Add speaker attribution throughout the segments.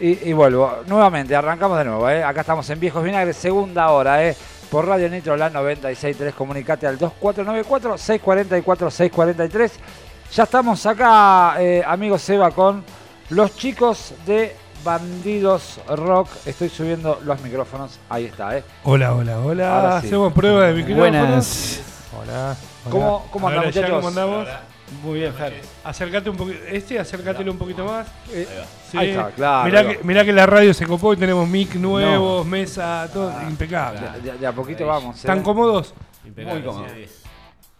Speaker 1: Y, y vuelvo. Nuevamente, arrancamos de nuevo. ¿eh? Acá estamos en Viejos Vinagres, segunda hora. ¿eh? Por Radio Nitro, la 96.3. Comunicate al 2494-644-643. Ya estamos acá, eh, amigo Seba, con los chicos de Bandidos Rock. Estoy subiendo los micrófonos. Ahí está, ¿eh?
Speaker 2: Hola, hola, hola.
Speaker 1: Sí.
Speaker 2: Hacemos prueba de micrófonos.
Speaker 3: Buenas.
Speaker 2: Hola.
Speaker 1: ¿Cómo, cómo
Speaker 2: ver,
Speaker 1: andamos, muchachos?
Speaker 2: ¿Cómo andamos?
Speaker 3: Muy bien, Fer.
Speaker 2: Acércate un poquito. Este, acércatelo un poquito más.
Speaker 1: Eh,
Speaker 2: Sí.
Speaker 1: Ahí está, claro.
Speaker 2: Mirá
Speaker 1: ahí va.
Speaker 2: que, mirá que la radio se copó y tenemos mic nuevos, mesa, todo impecable.
Speaker 1: De, de a poquito vamos. ¿eh?
Speaker 2: ¿Están cómodos?
Speaker 3: Muy cómodo.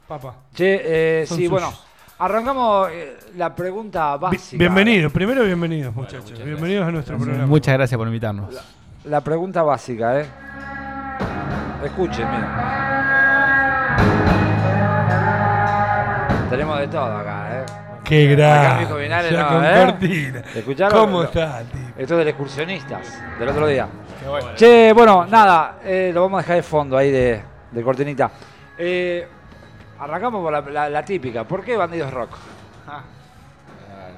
Speaker 2: Papá.
Speaker 1: Che, eh, sí,
Speaker 2: suyos.
Speaker 1: bueno, arrancamos eh, la pregunta básica.
Speaker 2: bienvenidos, primero bienvenidos, muchachos. bienvenidos a nuestro programa.
Speaker 3: Muchas gracias por invitarnos.
Speaker 1: La pregunta básica, ¿eh? Escuchen, miren. Tenemos de todo acá, ¿eh?
Speaker 2: Qué
Speaker 1: Acá
Speaker 2: grande. Ya
Speaker 1: no,
Speaker 2: con
Speaker 1: ¿eh?
Speaker 2: cortina.
Speaker 1: ¿Escucharon?
Speaker 2: ¿Cómo está, tío?
Speaker 1: Esto es del excursionistas, del otro día. Che, bueno, nada, eh, lo vamos a dejar de fondo ahí de, de cortinita. Eh, arrancamos por la, la- la típica. ¿Por qué Bandidos Rock?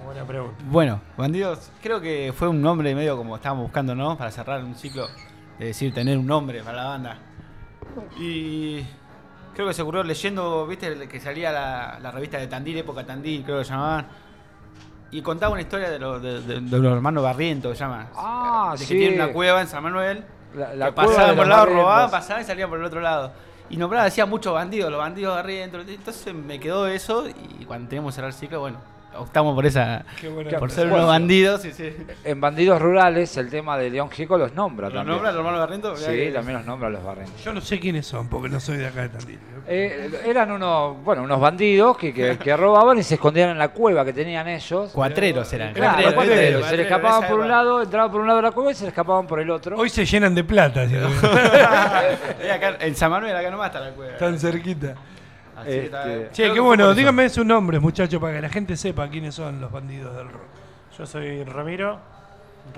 Speaker 2: Buena pregunta.
Speaker 3: Bueno, Bandidos, creo que fue un nombre medio como estábamos buscando, ¿no? Para cerrar un ciclo, de decir, tener un nombre para la banda. Y creo que se ocurrió leyendo, viste, que salía la, la revista de Tandil, época Tandil, creo que se llamaban. Y contaba una historia de los, de, de- de los hermanos Barrientos, se llama.
Speaker 1: Ah,
Speaker 3: de que
Speaker 1: sí.
Speaker 3: tienen una cueva en San Manuel.
Speaker 1: La, la
Speaker 3: que pasaban por el lado,
Speaker 1: Barrientos.
Speaker 3: robaban, pasaban y salían por el otro lado. Y nombraba, decía muchos bandidos, los bandidos adentro. Entonces me quedó eso y cuando teníamos que cerrar el ciclo, bueno, optamos por esa, por ser unos bandidos. Y, sí.
Speaker 1: En Bandidos Rurales, el tema de León Gieco los nombra
Speaker 3: ¿Los
Speaker 1: también.
Speaker 3: nombra los hermanos Barrientos? Mirá
Speaker 1: Sí,
Speaker 3: que-
Speaker 1: también los nombra los Barrientos.
Speaker 2: Yo no sé quiénes son porque no soy de acá de Tandil.
Speaker 1: Eh, eran unos, bueno, unos bandidos que, que, que robaban y se escondían en la cueva que tenían ellos.
Speaker 3: Cuatreros eran.
Speaker 1: Claro,
Speaker 2: Cuatreros,
Speaker 1: cuatreros.
Speaker 2: cuatreros,
Speaker 1: se le
Speaker 3: cuatreros,
Speaker 1: escapaban por un lado, entraban por un lado de la cueva y se le escapaban por el otro.
Speaker 2: Hoy se llenan de plata, ¿sí?
Speaker 3: Acá, en San Manuel, acá nomás está la cueva.
Speaker 2: tan cerquita.
Speaker 3: Así que está-
Speaker 1: Este-
Speaker 2: Che,
Speaker 3: creo
Speaker 2: qué bueno, díganme sus nombres, muchachos, para que la gente sepa quiénes son los bandidos del rock.
Speaker 4: Yo soy Ramiro.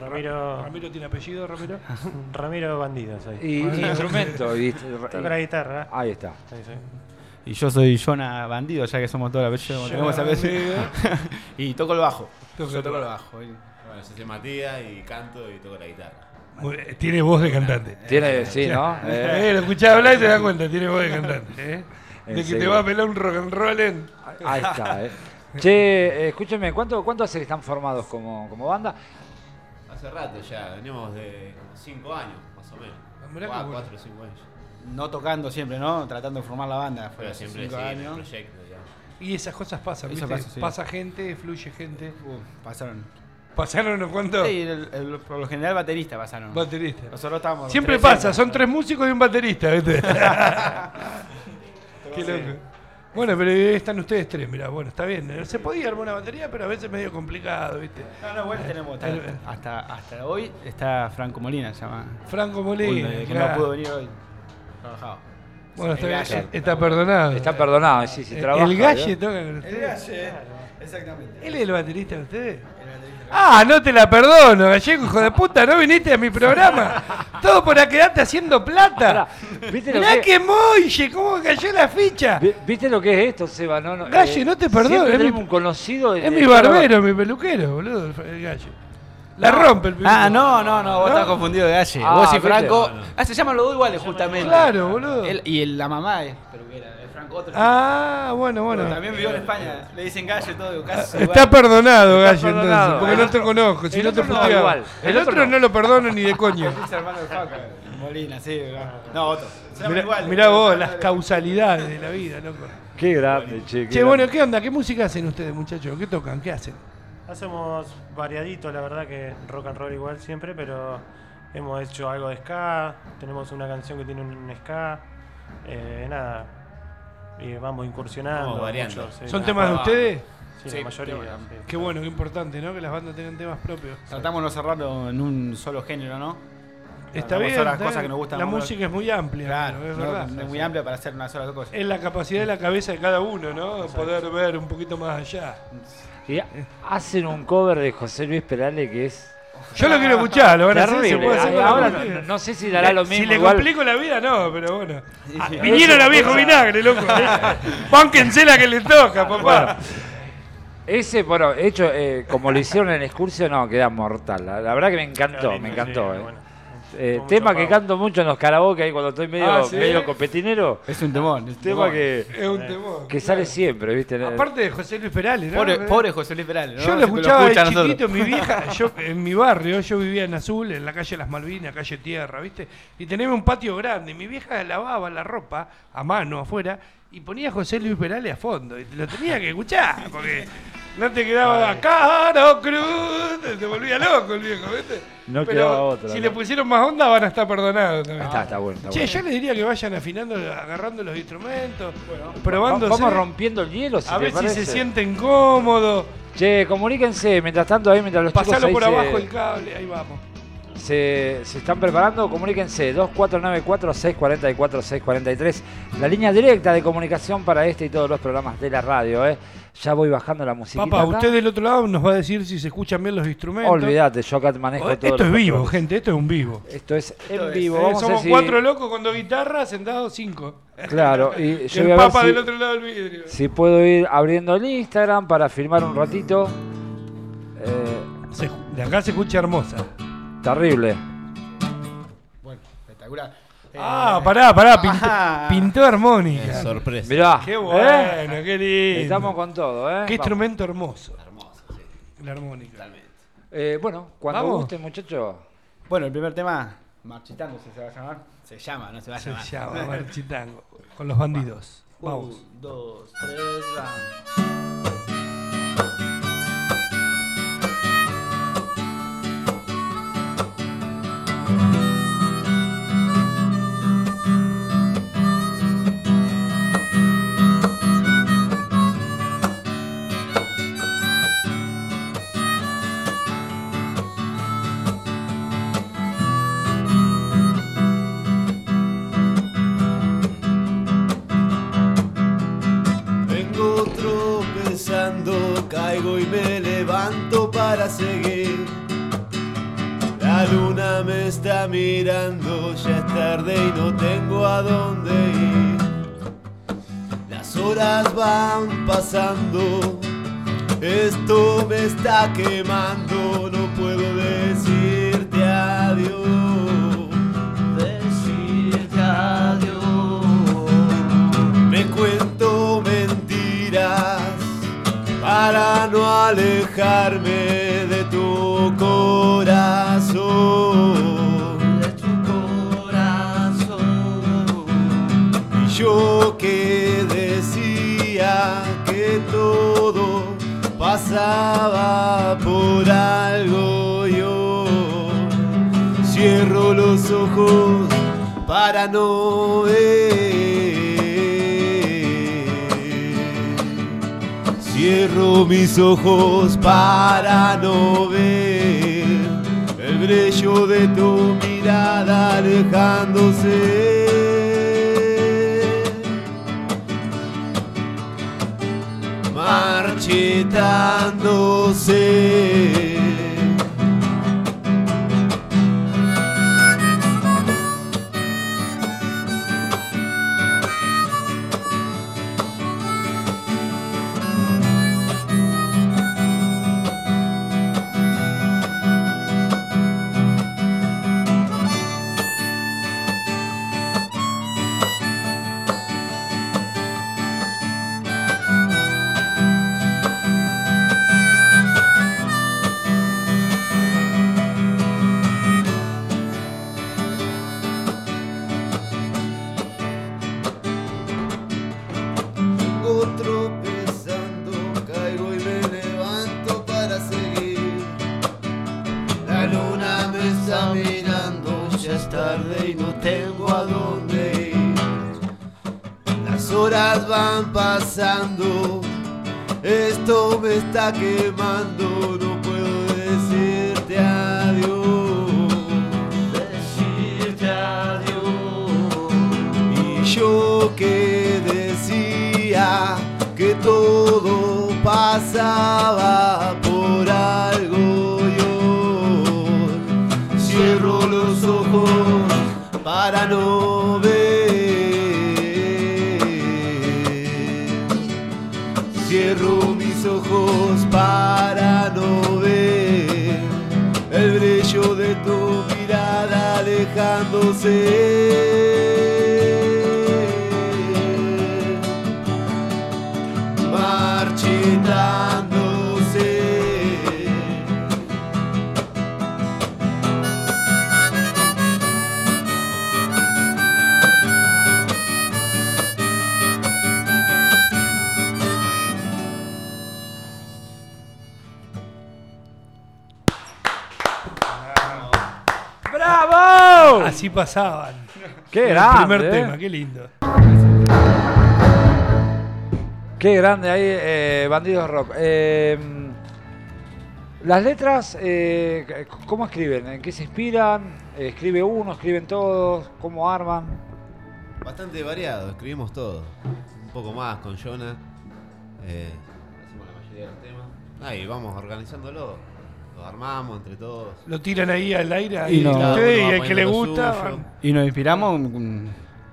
Speaker 4: Ramiro.
Speaker 2: Ramiro tiene apellido, Ramiro.
Speaker 4: Ramiro Bandido soy.
Speaker 1: Y, y instrumento. y-
Speaker 4: Toco la guitarra.
Speaker 1: ahí está.
Speaker 4: Sí, sí.
Speaker 3: Y yo soy Jonah Bandido, ya que somos todos la apellido, como tenemos apellido. y toco el bajo.
Speaker 2: Toca
Speaker 3: yo toco el
Speaker 2: bajo.
Speaker 3: y-
Speaker 5: Bueno, yo soy Matías y canto y toco la guitarra.
Speaker 2: Tiene voz de cantante.
Speaker 1: Tiene, sí, ¿no?
Speaker 2: Eh,
Speaker 1: Eh,
Speaker 2: lo escuchás hablar y te das cuenta, tiene voz de cantante. ¿eh? De que te va a pelar un rock and roll en.
Speaker 1: ahí está, eh. Che, eh, escúcheme, ¿cuánto, ¿cuánto hace que están formados como, como banda?
Speaker 5: Hace rato ya, venimos de como 5 años, más o menos.
Speaker 2: Mirá qué
Speaker 5: 4
Speaker 2: bueno.
Speaker 5: o 5 años.
Speaker 3: No tocando siempre, ¿no? Tratando de formar la banda. Fue
Speaker 5: Pero
Speaker 3: hace
Speaker 5: siempre
Speaker 3: cinco
Speaker 5: sí, el
Speaker 3: años.
Speaker 5: proyecto ya.
Speaker 2: Y esas cosas pasan, ¿viste?
Speaker 3: pasa, sí.
Speaker 2: Pasa gente, fluye gente.
Speaker 3: Uh, pasaron.
Speaker 2: ¿Pasaron unos cuantos?
Speaker 3: Sí, el- el- por lo general baterista pasaron.
Speaker 2: Bateristas.
Speaker 3: Nosotros estábamos.
Speaker 2: Siempre pasa,
Speaker 3: siempre.
Speaker 2: son tres músicos y un baterista, ¿viste? Qué loco. Bueno, pero están ustedes tres, mira, bueno, está bien. Se podía armar una batería, pero a veces es medio complicado, ¿viste?
Speaker 3: No, no, bueno, tenemos.
Speaker 2: El-
Speaker 3: Hasta, hasta hoy está Franco Molina, se llama.
Speaker 2: Franco Molina.
Speaker 3: Uy, que
Speaker 2: claro.
Speaker 3: no pudo venir hoy. Trabajaba.
Speaker 2: Bueno, está,
Speaker 3: El
Speaker 2: bien,
Speaker 3: Galle.
Speaker 2: está perdonado.
Speaker 1: Está perdonado, sí, sí,
Speaker 2: El-
Speaker 1: trabaja.
Speaker 2: El Galle
Speaker 1: ¿eh?
Speaker 2: toca con ustedes.
Speaker 3: Galle, exactamente.
Speaker 2: ¿Él es el baterista de ustedes? Ah, no te la perdono, gallego, hijo de puta, no viniste a mi programa. Todo por quedarte haciendo plata.
Speaker 1: ¿Viste lo,
Speaker 2: Mirá
Speaker 1: que,
Speaker 2: que moille, cómo cayó la ficha.
Speaker 1: vi- ¿Viste lo que es esto, Seba? No, no,
Speaker 2: Galle, no te perdono,
Speaker 1: siempre
Speaker 2: es mi-
Speaker 1: un conocido.
Speaker 2: Es mi barbero, mi peluquero, boludo, el Galle. La rompe el peluquero.
Speaker 3: Ah, no, no, no, vos
Speaker 2: ¿No?
Speaker 3: estás confundido de Galle.
Speaker 1: Ah,
Speaker 3: vos y
Speaker 1: viste.
Speaker 3: Franco. Ah, se llaman los dos iguales, justamente.
Speaker 2: Claro, boludo.
Speaker 3: Él- y el- la mamá es otro.
Speaker 2: Ah, bueno,
Speaker 3: Pero
Speaker 2: bueno.
Speaker 3: También vivió en España. Le dicen Galle todo, casi
Speaker 2: Está
Speaker 3: igual.
Speaker 2: perdonado,
Speaker 1: perdonado.
Speaker 2: entonces, porque no te conozco, si
Speaker 1: El
Speaker 2: no te
Speaker 1: otro no, igual.
Speaker 2: El,
Speaker 1: El
Speaker 2: otro,
Speaker 1: otro
Speaker 2: no.
Speaker 1: no.
Speaker 2: lo perdono ni de coño.
Speaker 3: Es hermano de Franco. Molina, sí. No, otro.
Speaker 2: Mirá,
Speaker 3: iguales.
Speaker 2: mirá vos, las causalidades de la vida, loco.
Speaker 1: Qué grande, che. qué
Speaker 2: Che, bueno. ¿qué onda? ¿Qué música hacen ustedes, muchachos? ¿Qué tocan? ¿Qué hacen?
Speaker 4: Hacemos variadito, la verdad que rock and roll igual siempre, pero hemos hecho algo de ska. Tenemos una canción que tiene un ska. Eh, nada. Y vamos incursionando.
Speaker 5: Vamos variando.
Speaker 4: mucho, sí,
Speaker 2: ¿Son
Speaker 4: la-
Speaker 2: temas de ustedes?
Speaker 4: Sí,
Speaker 5: Sí,
Speaker 4: la mayoría.
Speaker 5: temas.
Speaker 4: sí.
Speaker 2: Qué bueno, qué importante, ¿no? Que las bandas tengan temas propios.
Speaker 3: Tratamos de no cerrarlo en un solo género, ¿no?
Speaker 2: Está
Speaker 3: las
Speaker 2: está
Speaker 3: cosas
Speaker 2: bien.
Speaker 3: que nos gustan
Speaker 2: La música es muy amplia,
Speaker 3: Claro,
Speaker 2: es
Speaker 3: no,
Speaker 2: verdad.
Speaker 3: es muy amplia para hacer una sola cosa.
Speaker 2: Es la capacidad de la cabeza de cada uno, ¿no? Poder ver un poquito más allá.
Speaker 1: Y hacen un cover de José Luis Perale que es.
Speaker 2: Yo lo quiero escuchar, lo van a hacer, se
Speaker 1: terrible.
Speaker 2: puede hacer
Speaker 1: Ay,
Speaker 2: con la
Speaker 1: Ahora no, no sé si dará lo mismo.
Speaker 2: Si le
Speaker 1: igual.
Speaker 2: complico la vida, no, pero bueno. Ah, vinieron a viejo vinagre, loco. Bánquense la que le toca, papá.
Speaker 1: Ese, bueno, hecho, eh, como lo hicieron en Excursio, no, queda mortal. La, la verdad que me encantó,
Speaker 4: lindo,
Speaker 1: me
Speaker 4: sí,
Speaker 1: encantó. eh.
Speaker 4: bueno.
Speaker 1: Eh, tema que
Speaker 4: pago.
Speaker 1: canto mucho en los karaoke ahí cuando estoy medio,
Speaker 2: Ah, ¿sí?
Speaker 1: medio competinero.
Speaker 3: Es un temón. es un
Speaker 1: Tema
Speaker 3: temón.
Speaker 1: que,
Speaker 2: Es un temor.
Speaker 1: que sale siempre, ¿viste?
Speaker 2: Aparte de José Luis Perales, ¿no?
Speaker 3: Pobre, pobre José Luis Perales. ¿no?
Speaker 2: Yo lo escuchaba de
Speaker 3: escucha a nosotros.
Speaker 2: chiquito, mi vieja, yo, en mi barrio, yo vivía en Azul, en la calle Las Malvinas, calle Tierra, ¿viste? Y teníamos un patio grande, y mi vieja lavaba la ropa a mano afuera y ponía a José Luis Perales a fondo, y lo tenía que escuchar, porque no te quedaba caro cruz, te volvía loco el viejo, ¿viste?
Speaker 1: No
Speaker 2: Pero
Speaker 1: quedaba otra,
Speaker 2: si
Speaker 1: ¿no?
Speaker 2: le pusieron más onda van a estar perdonados también.
Speaker 1: Está, está bueno, está
Speaker 2: Che,
Speaker 1: bueno.
Speaker 2: yo les diría que vayan afinando, agarrando los instrumentos,
Speaker 1: Va-
Speaker 2: probándose.
Speaker 1: Vamos rompiendo el hielo, si
Speaker 2: a ver si se sienten cómodos.
Speaker 1: Che, comuníquense, mientras tanto ahí, mientras los chicos
Speaker 2: Pasalo
Speaker 1: ahí
Speaker 2: por
Speaker 1: se-
Speaker 2: abajo el cable, ahí vamos.
Speaker 1: Se, se están preparando, comuníquense 2494-644-643, la línea directa de comunicación para este y todos los programas de la radio. ¿eh? Ya voy bajando la musiquita.
Speaker 2: Papá,
Speaker 1: acá.
Speaker 2: usted del otro lado nos va a decir si se escuchan bien los instrumentos.
Speaker 1: Olvídate, yo acá manejo todo.
Speaker 2: Esto es vivo, gente, esto es un vivo.
Speaker 1: Esto es en
Speaker 3: Esto
Speaker 1: vivo.
Speaker 2: Eh,
Speaker 1: Vamos
Speaker 2: somos cuatro locos con dos guitarras, sentados cinco.
Speaker 1: Claro, y
Speaker 2: Y
Speaker 1: yo
Speaker 2: el
Speaker 1: voy a ver
Speaker 2: papa
Speaker 1: si,
Speaker 2: del otro lado del vidrio.
Speaker 1: si puedo ir abriendo el Instagram para filmar un ratito. Eh,
Speaker 2: Se- de acá se escucha hermosa.
Speaker 1: Terrible.
Speaker 3: Bueno, espectacular. Eh,
Speaker 2: Ah, pará, pará, pint-
Speaker 3: Ajá.
Speaker 2: pintó armónica.
Speaker 5: Es sorpresa.
Speaker 1: Mirá.
Speaker 2: Qué
Speaker 1: ¿eh?
Speaker 2: bueno, qué lindo.
Speaker 1: Estamos con todo, ¿eh?
Speaker 2: Qué
Speaker 1: Vamos.
Speaker 2: instrumento hermoso,
Speaker 5: Hermoso, sí.
Speaker 2: la armónica.
Speaker 5: Totalmente.
Speaker 1: Eh, bueno, cuando
Speaker 2: Vamos.
Speaker 1: guste, muchachos.
Speaker 3: Bueno, el primer tema, Marchitando se va a llamar. Se llama, no se va a
Speaker 2: Se
Speaker 3: llamar.
Speaker 2: llama Marchitango, con los bandidos. Vamos.
Speaker 3: Un, dos, tres, va.
Speaker 5: Caigo y me levanto para seguir. La luna me está mirando, ya es tarde y no tengo a dónde ir. Las horas van pasando, esto me está quemando, para no alejarme de tu corazón. De tu corazón. Y yo que decía que todo pasaba por algo yo cierro los ojos para no ver. Cierro mis ojos para no ver el brillo de tu mirada alejándose. Marchitándose. Está quemando, no puedo decirte adiós. Decirte adiós. Y yo que decía que todo pasaba por algo yo cierro los ojos para no alejándose.
Speaker 2: Pasaban.
Speaker 1: ¡Qué
Speaker 2: el
Speaker 1: grande!
Speaker 2: primer
Speaker 1: eh.
Speaker 2: tema, qué lindo.
Speaker 1: Qué grande ahí, eh, Bandidos Rock. Eh, las letras, eh, ¿cómo escriben? ¿En qué se inspiran? ¿Escribe uno? ¿Escriben todos? ¿Cómo arman?
Speaker 5: Bastante variado, escribimos todo. Un poco más con Jonah. Eh, hacemos la mayoría de los temas. Ahí vamos organizándolo. Lo armamos entre todos.
Speaker 2: Lo tiran ahí al aire
Speaker 3: Y no-
Speaker 2: al que le gusta. van-
Speaker 3: Y nos inspiramos,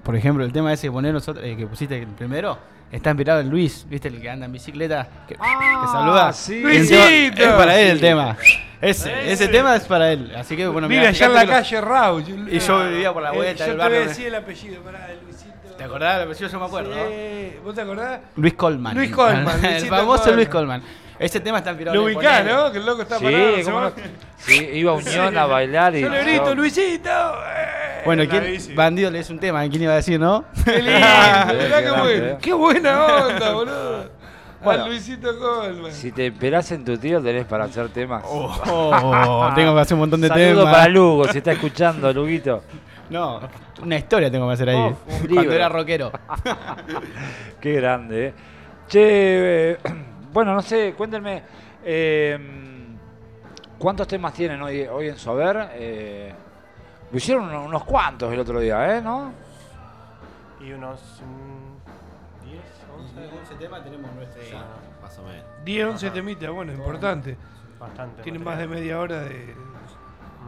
Speaker 3: por ejemplo, el tema ese que poner nosotros, eh, que pusiste el primero, está inspirado en Luis, ¿viste? El que anda en bicicleta, que, que saluda.
Speaker 1: sí.
Speaker 3: El
Speaker 2: ¡Luisito!
Speaker 3: Es para él el tema. Ese, ese tema es para él. Así que, bueno,
Speaker 2: Vive
Speaker 3: mirá,
Speaker 2: allá en la
Speaker 3: lo-
Speaker 2: calle Rau.
Speaker 3: Y yo vivía por la
Speaker 2: Eh,
Speaker 3: vuelta
Speaker 2: Yo
Speaker 3: del
Speaker 2: te voy a
Speaker 3: barrio.
Speaker 2: decir el apellido, pará, de Luisito.
Speaker 3: ¿Te acordás del apellido? Yo me acuerdo. ¿no?
Speaker 2: Sí. ¿Vos te acordás?
Speaker 3: Luis Colman.
Speaker 2: Luis Colman,
Speaker 3: el famoso. Luis Colman. Ese tema está inspirado
Speaker 2: Lo ubicás. ¿no? Que el loco está
Speaker 1: Sí,
Speaker 2: parado.
Speaker 1: Sí, iba a Unión a bailar y...
Speaker 2: Yo le grito,
Speaker 1: yo-
Speaker 2: Luisito. eh.
Speaker 3: Bueno, ¿quién? Bandido le es un tema, ¿quién iba a decir, no?
Speaker 2: Qué lindo,
Speaker 1: Qué eh.
Speaker 2: qué buena onda, boludo.
Speaker 1: Bueno.
Speaker 2: Luisito Colman.
Speaker 1: Si te esperás en tu tío tenés para hacer temas.
Speaker 3: Oh, tengo que hacer un montón de
Speaker 1: Saludo
Speaker 3: temas.
Speaker 1: para Lugo, si está escuchando, Luguito.
Speaker 3: No, una historia tengo que hacer ahí.
Speaker 1: Oh, un
Speaker 3: cuando
Speaker 1: libro.
Speaker 3: era rockero.
Speaker 1: Qué grande, ¿eh? Che, eh, bueno, no sé, cuéntenme, eh, ¿cuántos temas tienen hoy, hoy en su haber? Eh, lo hicieron unos, unos cuantos el otro día, ¿eh? ¿No?
Speaker 4: Y unos mm, 10, 11,
Speaker 3: ese tema tenemos nuestro
Speaker 5: Sí, más o menos.
Speaker 2: 10, 11 temitas, bueno, importante.
Speaker 4: bastante.
Speaker 2: Tienen más de media hora de.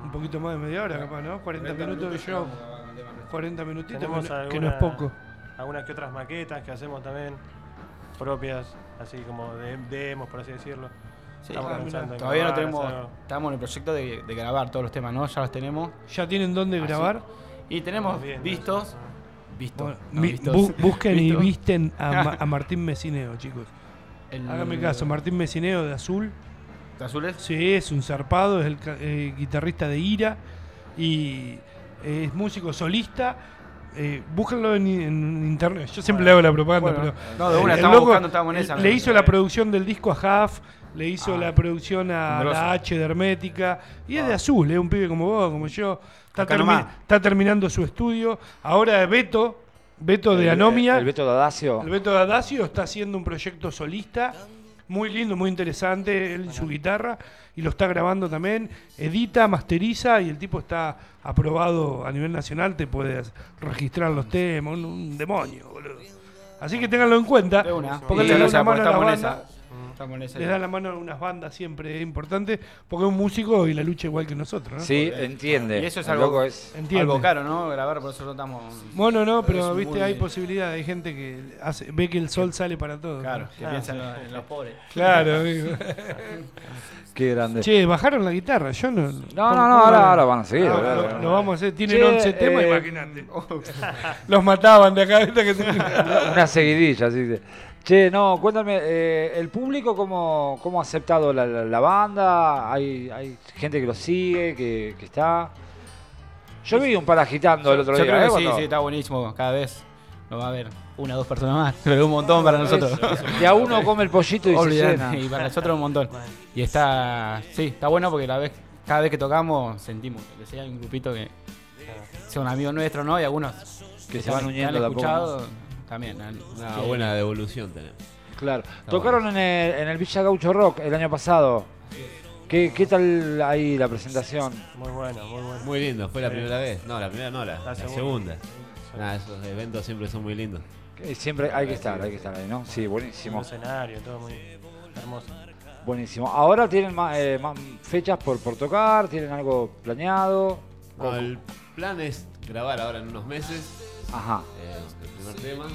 Speaker 2: Un poquito más de media hora, capaz, ¿no? 40 minutos de show. 40 minutitos, que
Speaker 4: Tenemos
Speaker 2: no, que no es
Speaker 4: alguna-
Speaker 2: poco.
Speaker 4: Algunas que otras maquetas que hacemos también, propias, así como de demos, por así decirlo.
Speaker 3: Sí,
Speaker 4: Estamos pensando en
Speaker 3: Todavía no tenemos.
Speaker 4: hacer.
Speaker 3: Estamos en el proyecto de, de grabar todos los temas, ¿no? Ya los tenemos.
Speaker 2: ¿Ya tienen dónde
Speaker 3: Así.
Speaker 2: grabar?
Speaker 3: Y tenemos vistos.
Speaker 4: eso.
Speaker 3: Vistos.
Speaker 2: Bueno,
Speaker 3: no,
Speaker 2: mi-
Speaker 3: vistos.
Speaker 2: bu- busquen y
Speaker 3: Vistos.
Speaker 2: visten a, Ma- a Martín Mesineo, chicos.
Speaker 3: El-
Speaker 2: Háganme caso, Martín Mesineo de Azul.
Speaker 3: ¿De azules?
Speaker 2: Sí, es un zarpado, es el ca- eh, guitarrista de Ira y es músico solista. Eh, búsquenlo en, en internet. Yo siempre le hago la propaganda,
Speaker 3: Bueno,
Speaker 2: pero.
Speaker 3: no, de una,
Speaker 2: el
Speaker 3: estamos
Speaker 2: loco
Speaker 3: buscando, estamos en esa.
Speaker 2: Le hizo la producción del disco a Half, le hizo
Speaker 3: Ah,
Speaker 2: la producción a la H de Hermética. Y es de Azul, es un pibe como vos, como yo. Está, termi- está terminando su estudio. Ahora Beto, Beto de Anomia.
Speaker 1: El Beto Dadacio.
Speaker 2: El Beto Dadacio está haciendo un proyecto solista, muy lindo, muy interesante, él y su guitarra, y lo está grabando también, edita, masteriza, y el tipo está aprobado a nivel nacional, te puedes registrar los temas, un, un demonio, boludo. Así que ténganlo en cuenta,
Speaker 3: De una.
Speaker 2: porque le da una
Speaker 3: lo
Speaker 2: mano a la banda, les da la mano a unas bandas siempre es importante, porque es un músico y la lucha igual que nosotros, ¿no?
Speaker 1: Sí, entiende.
Speaker 3: Y eso es algo-
Speaker 1: es-
Speaker 2: Entiende.
Speaker 3: Algo caro, ¿no? Grabar, por eso no estamos.
Speaker 2: Bueno, no, pero viste,
Speaker 3: muy-
Speaker 2: hay posibilidad, hay gente que hace- ve que el sol sale para todos.
Speaker 3: Claro, que
Speaker 4: Ah,
Speaker 3: piensan
Speaker 4: sí.
Speaker 3: en los- en los pobres.
Speaker 2: Claro, amigo.
Speaker 1: Qué grande.
Speaker 2: Che, bajaron la guitarra, yo no.
Speaker 1: No, no, no, ahora, ahora van a seguir.
Speaker 2: Ah,
Speaker 1: boludo.
Speaker 2: lo, lo vamos a hacer, tienen
Speaker 1: Che,
Speaker 2: 11 temas,
Speaker 1: eh,
Speaker 2: imagínate. Los mataban de acá. Que
Speaker 1: Una seguidilla, así que. Che, no, cuéntame, eh, ¿el público cómo, cómo ha aceptado la, la- la banda? ¿Hay, ¿Hay gente que lo sigue, que, que está? Yo vi un par agitando el otro
Speaker 3: Yo
Speaker 1: día.
Speaker 3: creo
Speaker 1: ¿eh?
Speaker 3: que sí, sí, está buenísimo. Cada vez lo va a haber una o dos personas más. Pero un montón para nosotros.
Speaker 1: De a uno come el pollito y se llena.
Speaker 3: y para nosotros un montón. Y está, sí, está bueno porque la vez, cada vez que tocamos sentimos que sea un grupito que son amigos nuestros, ¿no? Y algunos
Speaker 1: Que se van uniendo
Speaker 3: escuchado también.
Speaker 5: Una
Speaker 3: que-
Speaker 5: buena devolución tenemos.
Speaker 1: Claro. Tocaron en el, en el Villa Gaucho Rock el año pasado. ¿Qué, ¿Qué tal ahí la presentación?
Speaker 4: Muy bueno, muy bueno.
Speaker 5: Muy lindo, fue la
Speaker 4: Sí.
Speaker 5: primera vez. No, la primera no, la,
Speaker 4: La
Speaker 5: la
Speaker 4: segunda.
Speaker 5: segunda. Nada, esos eventos siempre son muy lindos.
Speaker 1: Siempre hay que estar, hay que estar ahí, ¿no? Sí,
Speaker 4: El
Speaker 1: buenísimo.
Speaker 4: escenario, todo muy hermoso.
Speaker 1: Buenísimo. Ahora tienen más, eh, más fechas por, por tocar, tienen algo planeado.
Speaker 5: No, el plan es grabar ahora en unos meses
Speaker 1: Ajá.
Speaker 5: eh, el primer tema.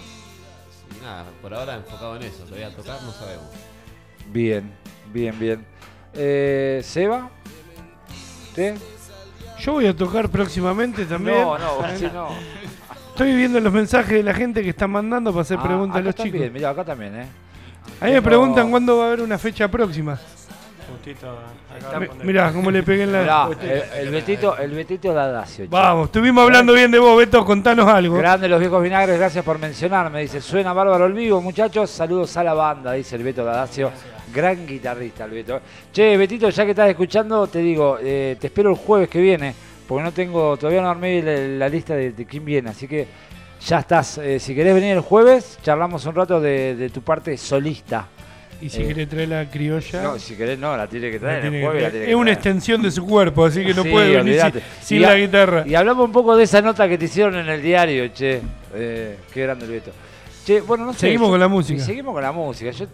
Speaker 5: Y nada, por ahora enfocado en eso. Todavía tocar no sabemos.
Speaker 1: Bien, bien, bien. Eh, Seba, ¿usted?
Speaker 2: Yo voy a tocar próximamente también.
Speaker 1: No, no, sí, no.
Speaker 2: Estoy viendo los mensajes de la gente que están mandando para hacer
Speaker 1: Ah,
Speaker 2: preguntas a los chicos.
Speaker 1: Mira, acá también, ¿eh?
Speaker 2: A mí me preguntan cuándo va a haber una fecha próxima.
Speaker 4: Justito.
Speaker 2: Mirá, cómo le pegué en la.
Speaker 1: Mirá, el, el Betito, el Betito Ladacio. che.
Speaker 2: Vamos, estuvimos hablando bien de vos, Beto, contanos algo.
Speaker 1: Grande los viejos vinagres, gracias por mencionarme. Dice, suena bárbaro el vivo, muchachos. Saludos a la banda, dice el Beto Ladacio. Gran guitarrista el Beto. Che, Betito, ya que estás escuchando, te digo, eh, te espero el jueves que viene, porque no tengo, todavía no armé la, la lista de, de quién viene, así que ya estás. Eh, si querés venir el jueves, charlamos un rato de, de tu parte solista.
Speaker 2: Y si
Speaker 1: Eh,
Speaker 2: quiere traer la criolla.
Speaker 1: No, si querés no, la tiene que
Speaker 2: la
Speaker 1: traer.
Speaker 2: tiene
Speaker 1: el
Speaker 2: que
Speaker 1: jueves la
Speaker 2: traer.
Speaker 1: tiene que
Speaker 2: es una
Speaker 1: traer.
Speaker 2: extensión de su cuerpo, así que no
Speaker 1: Sí,
Speaker 2: puede venir sin, la guitarra.
Speaker 1: Y hablamos un poco de esa nota que te hicieron en el diario, che. Eh, qué grande el Beto. Che, bueno, no sé.
Speaker 2: Seguimos
Speaker 1: yo-
Speaker 2: con la música.
Speaker 1: Seguimos con la música. Yo,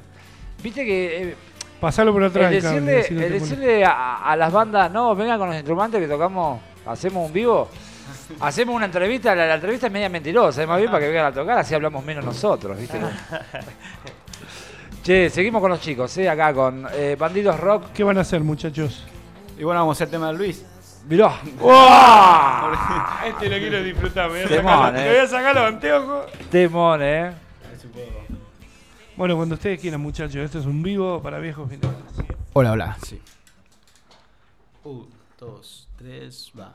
Speaker 1: Viste que eh,
Speaker 2: Pasalo por atrás.
Speaker 1: el decirle, el decirle a, a las bandas, no, vengan con los instrumentos que tocamos, hacemos un vivo, hacemos una entrevista, la, la entrevista es media mentirosa, es más bien para que vengan a tocar, así hablamos menos nosotros, ¿viste? che, seguimos con los chicos, ¿eh? acá con eh, Bandidos Rock.
Speaker 2: ¿Qué van a hacer, muchachos?
Speaker 3: Y bueno, vamos a hacer el tema de Luis.
Speaker 1: Mirá.
Speaker 2: Este lo quiero disfrutar. Me voy a
Speaker 1: Temón,
Speaker 2: sacar, los-
Speaker 1: eh.
Speaker 2: me voy a sacar los anteojos.
Speaker 1: Temón, ¿eh?
Speaker 2: Bueno, cuando ustedes quieran, muchachos, esto es un vivo para viejos finales.
Speaker 3: Hola, hola. Sí. Un, dos, tres, va.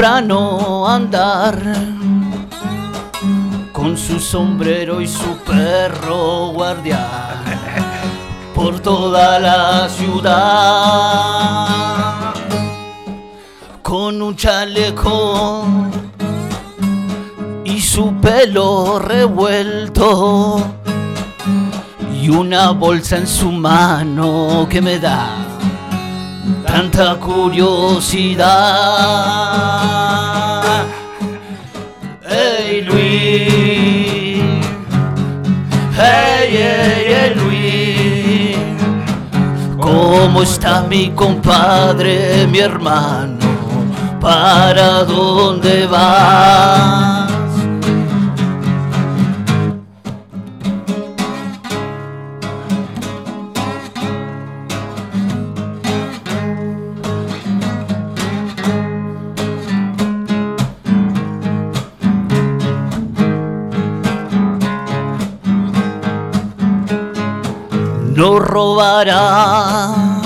Speaker 6: Temprano andar con su sombrero y su perro guardián por toda la ciudad. Con un chaleco y su pelo revuelto y una bolsa en su mano que me da tanta curiosidad. Hey Luis, hey, hey, hey Luis, ¿cómo está mi compadre, mi hermano? ¿Para dónde vas? No robará,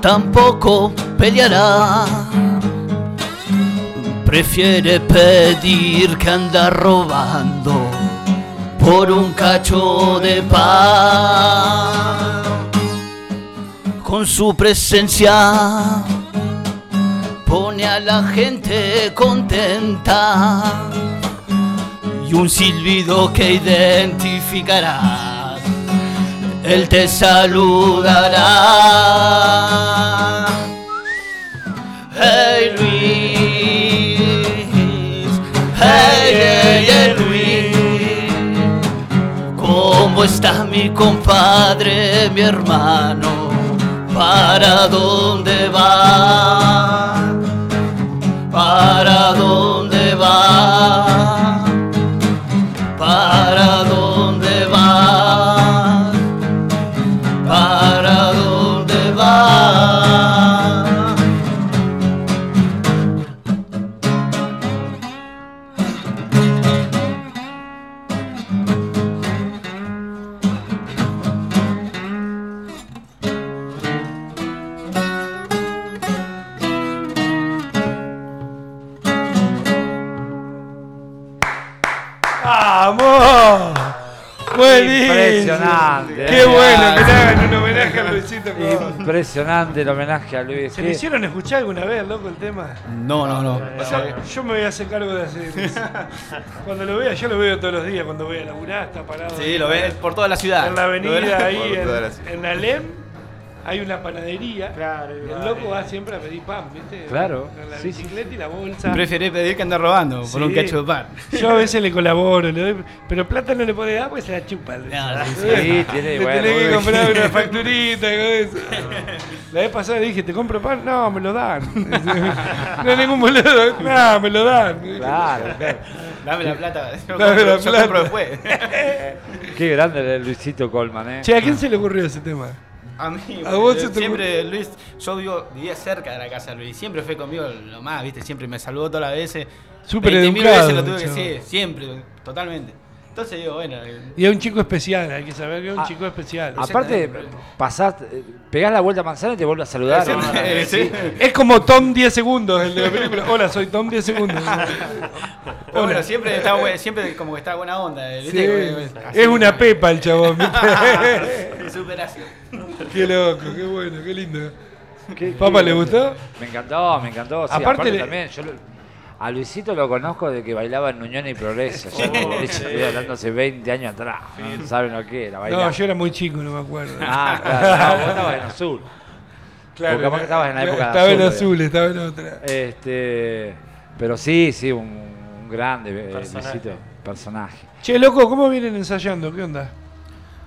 Speaker 6: tampoco peleará. Prefiere pedir que anda robando por un cacho de pan. Con su presencia pone a la gente contenta y un silbido que identificarás. Él te saludará. Hey Luis, hey, hey, hey Luis, ¿cómo está mi compadre, mi hermano? ¿Para dónde va? ¿Para dónde va?
Speaker 1: Impresionante.
Speaker 2: Qué bueno que le hagan un homenaje a Luisito.
Speaker 1: Impresionante el homenaje a Luis.
Speaker 2: ¿Se
Speaker 1: Qué-
Speaker 2: lo hicieron escuchar alguna vez, loco, el tema?
Speaker 3: No, no, no.
Speaker 2: Yo, yo me voy a hacer cargo de hacer eso. Cuando lo vea, yo lo veo todos los días. Cuando voy a laburar, está parado.
Speaker 3: Sí, lo ves por toda la ciudad.
Speaker 2: En la avenida ahí,
Speaker 5: la
Speaker 2: en, en Alem, hay una panadería.
Speaker 4: Claro,
Speaker 2: El loco va siempre a pedir pan, ¿viste?
Speaker 1: Claro,
Speaker 2: Con la
Speaker 1: sí, sí,
Speaker 2: bicicleta y la bolsa.
Speaker 3: Preferí pedir que andar robando por un
Speaker 2: Sí.
Speaker 3: cacho de pan.
Speaker 2: Yo a veces le colaboro, le doy, pero plata no le puede dar porque se la chupa.
Speaker 3: Ah, sí,
Speaker 1: Sí, tiene,
Speaker 2: Le
Speaker 1: bueno,
Speaker 2: tenés que comprar una facturita y con eso. La vez pasada le dije, ¿te compro pan? No, me lo dan. No hay ningún boludo. No, me lo dan.
Speaker 1: Claro, claro.
Speaker 3: Dame la plata. Yo
Speaker 2: Dame
Speaker 3: compro-
Speaker 2: la
Speaker 3: yo
Speaker 2: plata.
Speaker 3: compro después.
Speaker 1: Qué grande el Luisito Colman, ¿eh?
Speaker 2: Che, ¿a quién se le ocurrió ese tema?
Speaker 3: A mí,
Speaker 2: ¿A vos
Speaker 3: siempre Luis, yo vivo, vivía cerca de la casa de Luis, siempre fue conmigo lo más, viste, siempre me saludó todas las veces.
Speaker 2: Súper
Speaker 3: 20.000
Speaker 2: educado,
Speaker 3: veces lo tuve que decir, siempre, totalmente. Entonces digo, bueno, eh,
Speaker 2: Y es un chico especial, hay que saber que es un
Speaker 1: Ah,
Speaker 2: chico especial.
Speaker 1: Aparte, pasás, eh, pegás la vuelta a manzana y te vuelve a saludar. ¿no?
Speaker 3: eh, sí.
Speaker 2: Es como Tom 10 segundos, el de la película. Hola, soy Tom 10 segundos.
Speaker 3: Pero bueno, siempre está siempre como que está buena onda, eh,
Speaker 2: Sí, es una pepa el chabón.
Speaker 3: ácido.
Speaker 2: qué loco, qué bueno, qué lindo.
Speaker 1: ¿Qué-
Speaker 2: ¿Papá
Speaker 1: qué-
Speaker 2: le gustó?
Speaker 1: Me encantó, me encantó. Sí,
Speaker 2: Aparte
Speaker 1: aparte,
Speaker 2: le-
Speaker 1: también, yo lo- a Luisito lo conozco de que bailaba en Nuñón y Progreso. Ya estoy hablando hace 20 años atrás. No saben lo que era bailar.
Speaker 2: No, yo era muy chico, no me acuerdo.
Speaker 1: Ah, claro, no, vos estabas en azul. Porque capaz que estabas en la época de
Speaker 2: Estaba en
Speaker 1: azul,
Speaker 2: estaba en otra.
Speaker 1: Este, pero sí, sí, un, un grande eh,
Speaker 4: Personaje.
Speaker 1: Luisito, personaje.
Speaker 2: Che, loco, ¿cómo vienen ensayando? ¿Qué onda?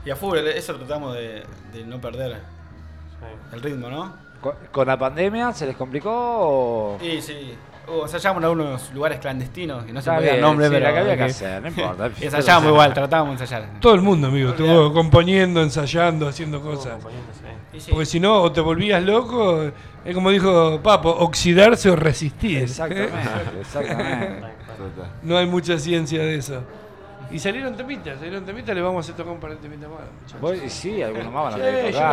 Speaker 3: Y a fútbol, eso tratamos de, de no perder el ritmo, ¿no?
Speaker 1: ¿Con, con la pandemia se les complicó o...?
Speaker 3: Sí, sí. Uh, ensayamos en algunos lugares clandestinos, que no se
Speaker 1: Está
Speaker 3: podía
Speaker 1: bien,
Speaker 3: nombre,
Speaker 1: sí,
Speaker 3: pero.
Speaker 1: la que había que hacer, no importa.
Speaker 3: Ensayábamos igual, tratábamos de ensayar.
Speaker 2: Todo el mundo, amigo, estuvo componiendo, ensayando, haciendo cosas.
Speaker 3: Y sí.
Speaker 2: Porque si no, o te volvías loco, es como dijo Papo, oxidarse o resistir.
Speaker 1: Exactamente, exactamente.
Speaker 2: No hay mucha ciencia de eso. Y salieron temitas, salieron temitas, le vamos a hacer tocar un par de temitas más, muchachos.
Speaker 1: Sí, algunos más van a tocar,
Speaker 2: ya,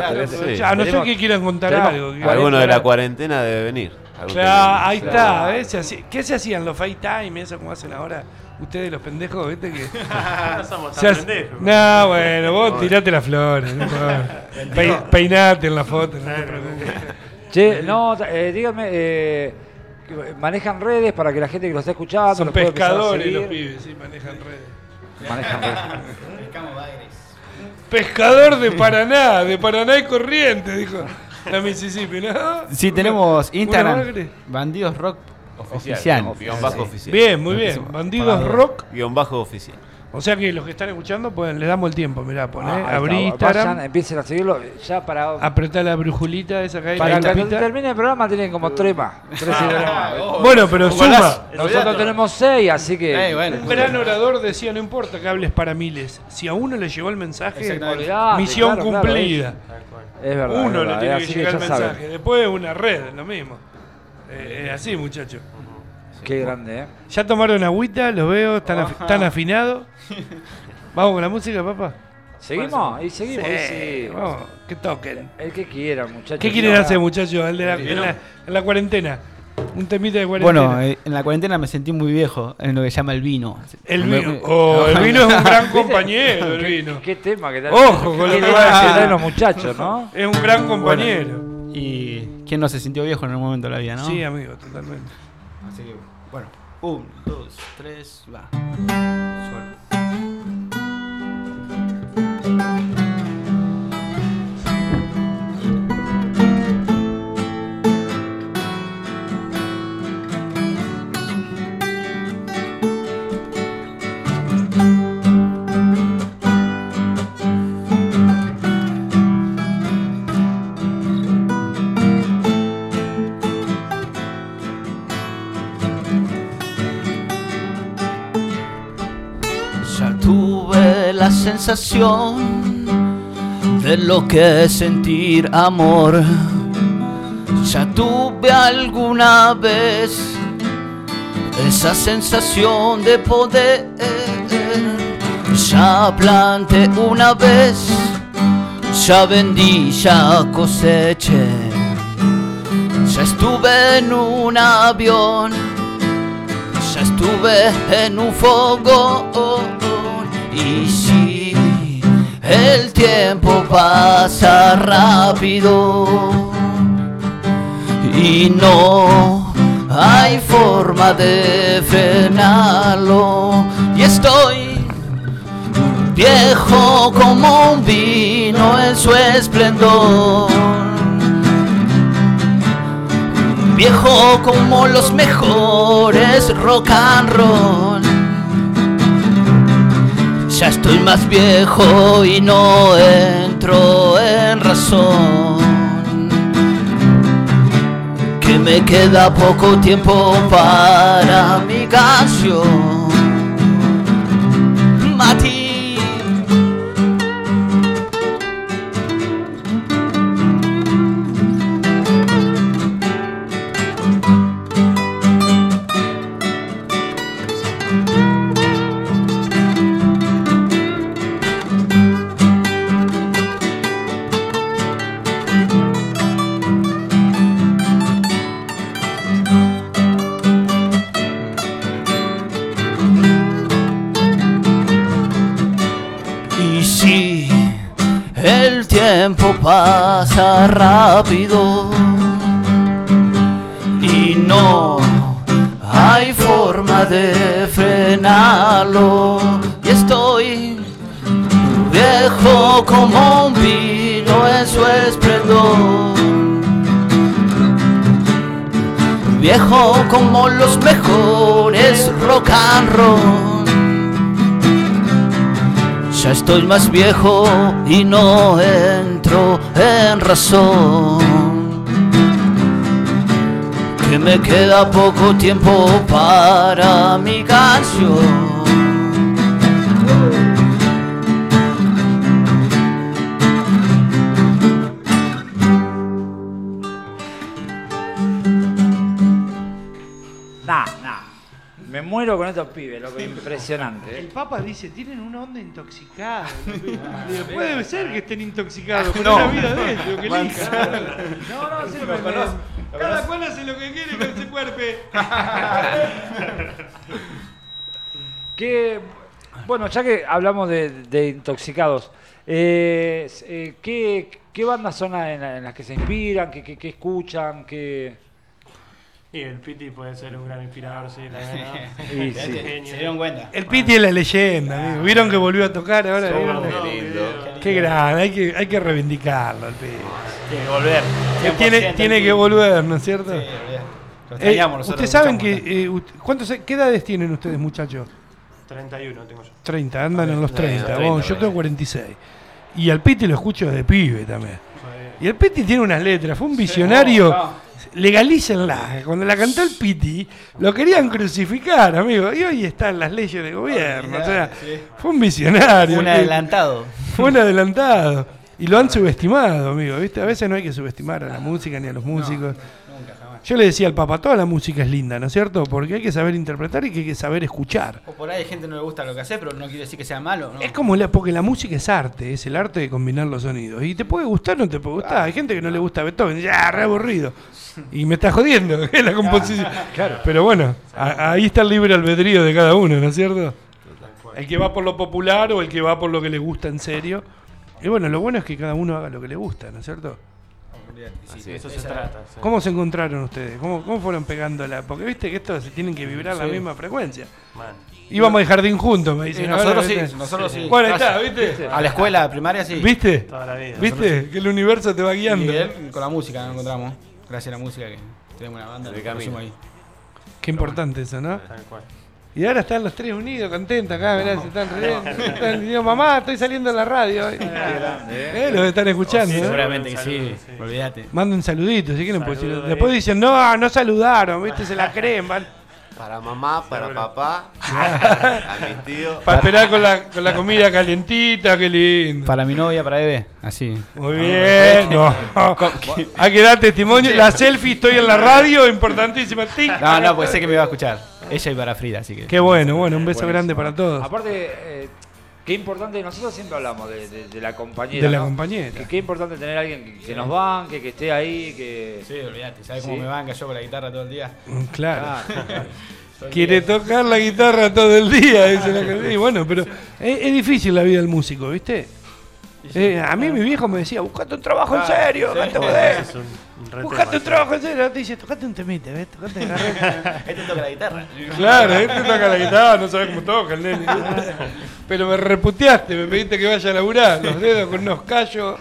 Speaker 2: a no ser
Speaker 1: tenemos-
Speaker 2: que quieran contar algo.
Speaker 5: Alguno de la cuarentena debe venir.
Speaker 2: Claro, ahí está, ¿Qué se hacían los FaceTime, eso como hacen ahora? Ustedes los pendejos, ¿viste? Que
Speaker 4: No somos
Speaker 2: se
Speaker 4: tan
Speaker 2: hace-
Speaker 4: pendejos.
Speaker 2: No, bueno, vos tirate las flores. no. Pe- peinate en la foto. no.
Speaker 1: Che, no, eh, díganme, eh, manejan redes para que la gente que lo está escuchando
Speaker 2: Son
Speaker 1: los
Speaker 2: pescadores los pibes, sí, manejan redes.
Speaker 1: Manejan redes.
Speaker 2: Pescador de Paraná, de Paraná y Corriente, dijo la Mississippi, ¿no?
Speaker 3: Sí, tenemos Instagram. Bandidos Rock
Speaker 5: Oficial.
Speaker 3: Oficial.
Speaker 5: Guión bajo oficial.
Speaker 2: Bien, muy bien. Bandidos Rock.
Speaker 5: Guión bajo oficial.
Speaker 2: O sea que los que están escuchando, pueden, le damos el tiempo, mirá, poné,
Speaker 1: Ah,
Speaker 2: abrí
Speaker 1: está,
Speaker 2: Instagram,
Speaker 1: Vayan, empiecen a seguirlo ya para...
Speaker 2: apretá la brujulita esa que hay,
Speaker 1: para cuando termine el programa tienen como tres más. Tres seguidores más.
Speaker 2: Bueno, pero suma.
Speaker 1: Nosotros tenemos seis, así que...
Speaker 3: Eh, bueno.
Speaker 2: Un gran orador decía, no importa que hables para miles, si a uno le llegó el mensaje, misión
Speaker 1: claro, claro,
Speaker 2: cumplida.
Speaker 1: Es verdad. es
Speaker 2: uno le tiene que llegar el
Speaker 1: ya saben.
Speaker 2: mensaje, después una red, lo mismo. Eh, es así, muchachos.
Speaker 1: Qué grande, ¿eh?
Speaker 2: Ya tomaron agüita, los veo, están, afi-
Speaker 3: Ajá.
Speaker 2: están afinados. Vamos con la música, papá.
Speaker 1: ¿Seguimos? Y seguimos.
Speaker 2: Sí,
Speaker 1: seguimos.
Speaker 2: vamos, que toquen.
Speaker 1: El que quiera, muchachos.
Speaker 2: ¿Qué quieren hacer, muchachos? El de la- en, la, en la cuarentena. Un temita de cuarentena.
Speaker 3: Bueno, eh, en la cuarentena me sentí muy viejo en lo que llama el vino.
Speaker 2: el vino. Oh, el vino es un gran compañero, el vino.
Speaker 1: ¿Qué tema que tal?
Speaker 2: Ojo con lo
Speaker 1: ¿Qué
Speaker 2: que va a decir.
Speaker 1: los muchachos, no?
Speaker 2: Es un gran compañero.
Speaker 3: Y quién no se sintió viejo en un momento de la vida, ¿no?
Speaker 2: Sí, amigo, totalmente.
Speaker 3: Así que, bueno. Un, dos, tres, va.
Speaker 6: Sensación de lo que es sentir amor. Ya tuve alguna vez esa sensación de poder. Ya planté una vez, ya vendí, ya coseché. Ya estuve en un avión ya estuve en un fogón y sí, el tiempo pasa rápido y no hay forma de frenarlo. Y estoy viejo como un vino en su esplendor. Viejo como los mejores rock and roll. Ya estoy más viejo y no entro en razón. Que me queda poco tiempo para mi canción. Pasa rápido. Y no hay forma de frenarlo. Y estoy viejo como un vino en su esplendor. Viejo como los mejores rock and roll. Ya estoy más viejo y no en razón. Que me queda poco tiempo para mi canción.
Speaker 1: Muero con estos pibes, loco, impresionante.
Speaker 2: El
Speaker 1: ¿eh?
Speaker 2: Papa dice, tienen una onda intoxicada. Puede ser que estén intoxicados, pero
Speaker 3: No.
Speaker 2: la vida de ellos, que.
Speaker 1: No, no, sí,
Speaker 3: Lo conozco.
Speaker 2: Cada cual hace lo que quiere con ese cuerpo.
Speaker 1: Que, bueno, ya que hablamos de, de intoxicados, eh, eh, ¿qué, qué bandas son las en, la- en las que se inspiran? ¿Qué, qué- qué escuchan? ¿Qué...
Speaker 4: Y el Piti puede ser un gran inspirador, sí, la verdad.
Speaker 1: Sí.
Speaker 4: Genio.
Speaker 3: Se dieron cuenta.
Speaker 2: El Piti es la leyenda, amigo. ¿Vieron que volvió a tocar ahora? ¿Vieron?
Speaker 5: Qué lindo.
Speaker 2: Qué grande, hay que, hay que reivindicarlo al Piti.
Speaker 3: Tiene que volver.
Speaker 2: Tiene,
Speaker 3: 100%
Speaker 2: tiene que volver, ¿no es cierto?
Speaker 3: Sí,
Speaker 2: Eh, Ustedes saben que. eh, ¿cuántos, ¿Qué edades tienen ustedes, muchachos?
Speaker 4: 31 tengo yo.
Speaker 2: 30, andan en los 30.
Speaker 5: 30,
Speaker 2: Bueno, yo
Speaker 5: 30.
Speaker 2: tengo 46. Y al Piti lo escucho desde pibe también. Y el Piti tiene unas letras, fue un visionario. Legalícenla. Cuando la cantó el Piti, lo querían crucificar, amigo. Y hoy están las leyes de gobierno. O sea,
Speaker 3: Sí.
Speaker 2: fue un visionario.
Speaker 3: Un
Speaker 2: que-
Speaker 3: adelantado.
Speaker 2: Fue un adelantado. Y lo han subestimado, amigo. ¿viste? A veces no hay que subestimar a la música ni a los músicos. Yo le decía al papá, toda la música es linda, ¿no es cierto? Porque hay que saber interpretar y que hay que saber escuchar.
Speaker 3: O por ahí hay gente que no le gusta lo que hace, pero no quiere decir que sea malo. ¿no?
Speaker 2: Es como la, porque la música es arte, es el arte de combinar los sonidos. Y te puede gustar o no te puede gustar. Hay gente que no le gusta Beethoven, ya, re aburrido. Y me está jodiendo, la composición. Pero bueno, a- ahí está el libre albedrío de cada uno, ¿no es cierto? El que va por lo popular o el que va por lo que le gusta en serio. Y bueno, lo bueno es que cada uno haga lo que le gusta, ¿no es cierto?
Speaker 5: Así es.
Speaker 4: Eso se trata. sí.
Speaker 2: ¿Cómo se encontraron ustedes? ¿Cómo, cómo fueron pegándola? Porque viste que estos se tienen que vibrar la misma frecuencia.
Speaker 4: Man.
Speaker 2: Íbamos de jardín juntos, me dicen. Ahora,
Speaker 3: nosotros sí, nosotros sí.
Speaker 2: Bueno, está. ¿viste?
Speaker 3: A la escuela primaria sí.
Speaker 2: ¿Viste?
Speaker 4: Toda la vida.
Speaker 2: ¿Viste? Que el universo te va
Speaker 3: Y
Speaker 2: guiando.
Speaker 3: él, con la música nos encontramos. Gracias a la música que tenemos una banda. Conocimos ahí.
Speaker 2: Qué importante eso, ¿no?
Speaker 4: Tal cual.
Speaker 2: Y ahora están los tres unidos, contentos acá, mirá, se están riendo. Están- digo, mamá, estoy saliendo en la radio. hoy". Eh, los están escuchando.
Speaker 4: Sí,
Speaker 2: ¿eh?
Speaker 3: Seguramente que sí.
Speaker 4: sí.
Speaker 3: Olvídate.
Speaker 2: Manden saluditos, si quieren. pues, después
Speaker 4: eh.
Speaker 2: dicen, no, no saludaron, ¿viste? Se la creen, van.
Speaker 5: Para mamá, para papá, a mis tíos.
Speaker 2: Para esperar con la, con la comida calientita, qué lindo.
Speaker 3: Para mi novia, para bebé. Así.
Speaker 2: Muy bien, no. Hay que dar testimonio. La selfie, estoy en la radio, importantísima.
Speaker 3: No, no, pues sé que me iba a escuchar. Ella y para Frida, así que.
Speaker 2: Qué bueno, bueno, un beso grande para todos.
Speaker 1: Aparte, eh, qué importante, nosotros siempre hablamos de, de- de la compañera.
Speaker 2: De la
Speaker 1: ¿no?
Speaker 2: compañera.
Speaker 1: Que qué importante tener a alguien que, que nos banque, que esté ahí, que.
Speaker 3: Sí, olvídate. ¿Sabes cómo me banca yo con la guitarra todo el día?
Speaker 2: Mm, Claro. Quiere tocar la guitarra todo el día, dice la canción. Y bueno, pero es, es difícil la vida del músico, ¿viste? Eh, a mí mi viejo me decía, buscate un trabajo en serio,
Speaker 3: sí.
Speaker 4: Ese
Speaker 2: joder.
Speaker 4: Es
Speaker 2: Buscate un trabajo en serio. Te dice, tocate un temite, ¿ves? Tocate agarré.
Speaker 3: Este toca la guitarra.
Speaker 2: Claro, este toca la guitarra, no sabe cómo toca el nene. Pero me reputeaste, me pediste que vaya a laburar, los dedos con unos callos.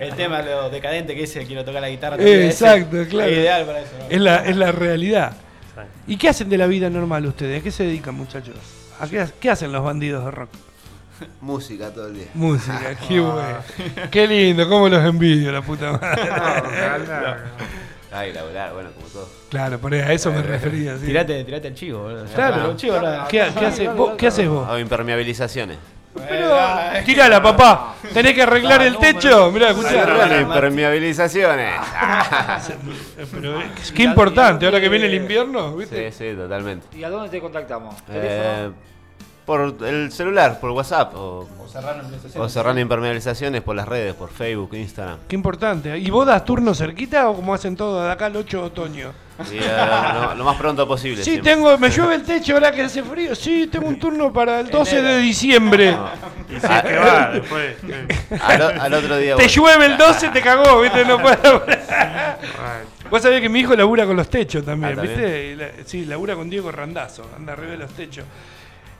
Speaker 3: El tema de lo decadente que dice quiero tocar la guitarra. Ese
Speaker 2: exacto,
Speaker 3: es
Speaker 2: claro.
Speaker 3: ideal para eso. ¿no?
Speaker 2: Es la, es la realidad.
Speaker 4: Exacto.
Speaker 2: ¿Y qué hacen de la vida normal ustedes? ¿A qué se dedican, muchachos? ¿A qué, qué hacen los bandidos de rock?
Speaker 5: Música todo el día.
Speaker 2: Música, qué bueno. Qué lindo, cómo los envidio, la puta madre.
Speaker 5: Ay, laburar, bueno, como todo.
Speaker 2: Claro, por ahí, a eso me refería. sí.
Speaker 3: Tirate, tirate el chivo, boludo.
Speaker 2: Claro.
Speaker 3: Un chivo.
Speaker 2: ¿Qué, qué haces vos? ¿Qué haces vos?
Speaker 5: Hago impermeabilizaciones.
Speaker 2: Pero, tirala, papá. Tenés que arreglar el techo. Mirá,
Speaker 5: Hago
Speaker 2: escuchá.
Speaker 5: impermeabilizaciones.
Speaker 2: Pero es qué importante, ahora que viene el invierno, ¿viste?
Speaker 5: Sí, sí, totalmente.
Speaker 1: ¿Y a dónde te contactamos?
Speaker 5: Eh,
Speaker 1: ¿Teléfono?
Speaker 5: Por el celular, por WhatsApp o,
Speaker 3: O
Speaker 5: cerrando impermeabilizaciones por las redes, por Facebook, Instagram.
Speaker 2: Qué importante. ¿Y vos das turno cerquita o como hacen todos de acá el 8 de otoño?
Speaker 5: Y, lo, lo más pronto posible.
Speaker 2: Sí,
Speaker 5: siempre.
Speaker 2: tengo, me llueve el techo ahora que hace frío. Sí, tengo un turno para el 12 de diciembre.
Speaker 4: Y si es que va, después.
Speaker 5: Al, otro día.
Speaker 2: Te
Speaker 5: voy.
Speaker 2: llueve el 12, te cagó, ¿viste? No
Speaker 4: right.
Speaker 2: Vos sabés que mi hijo labura con los techos también,
Speaker 5: Ah, ¿también?
Speaker 2: ¿viste? Sí, labura con Diego Randazo, anda arriba de los techos.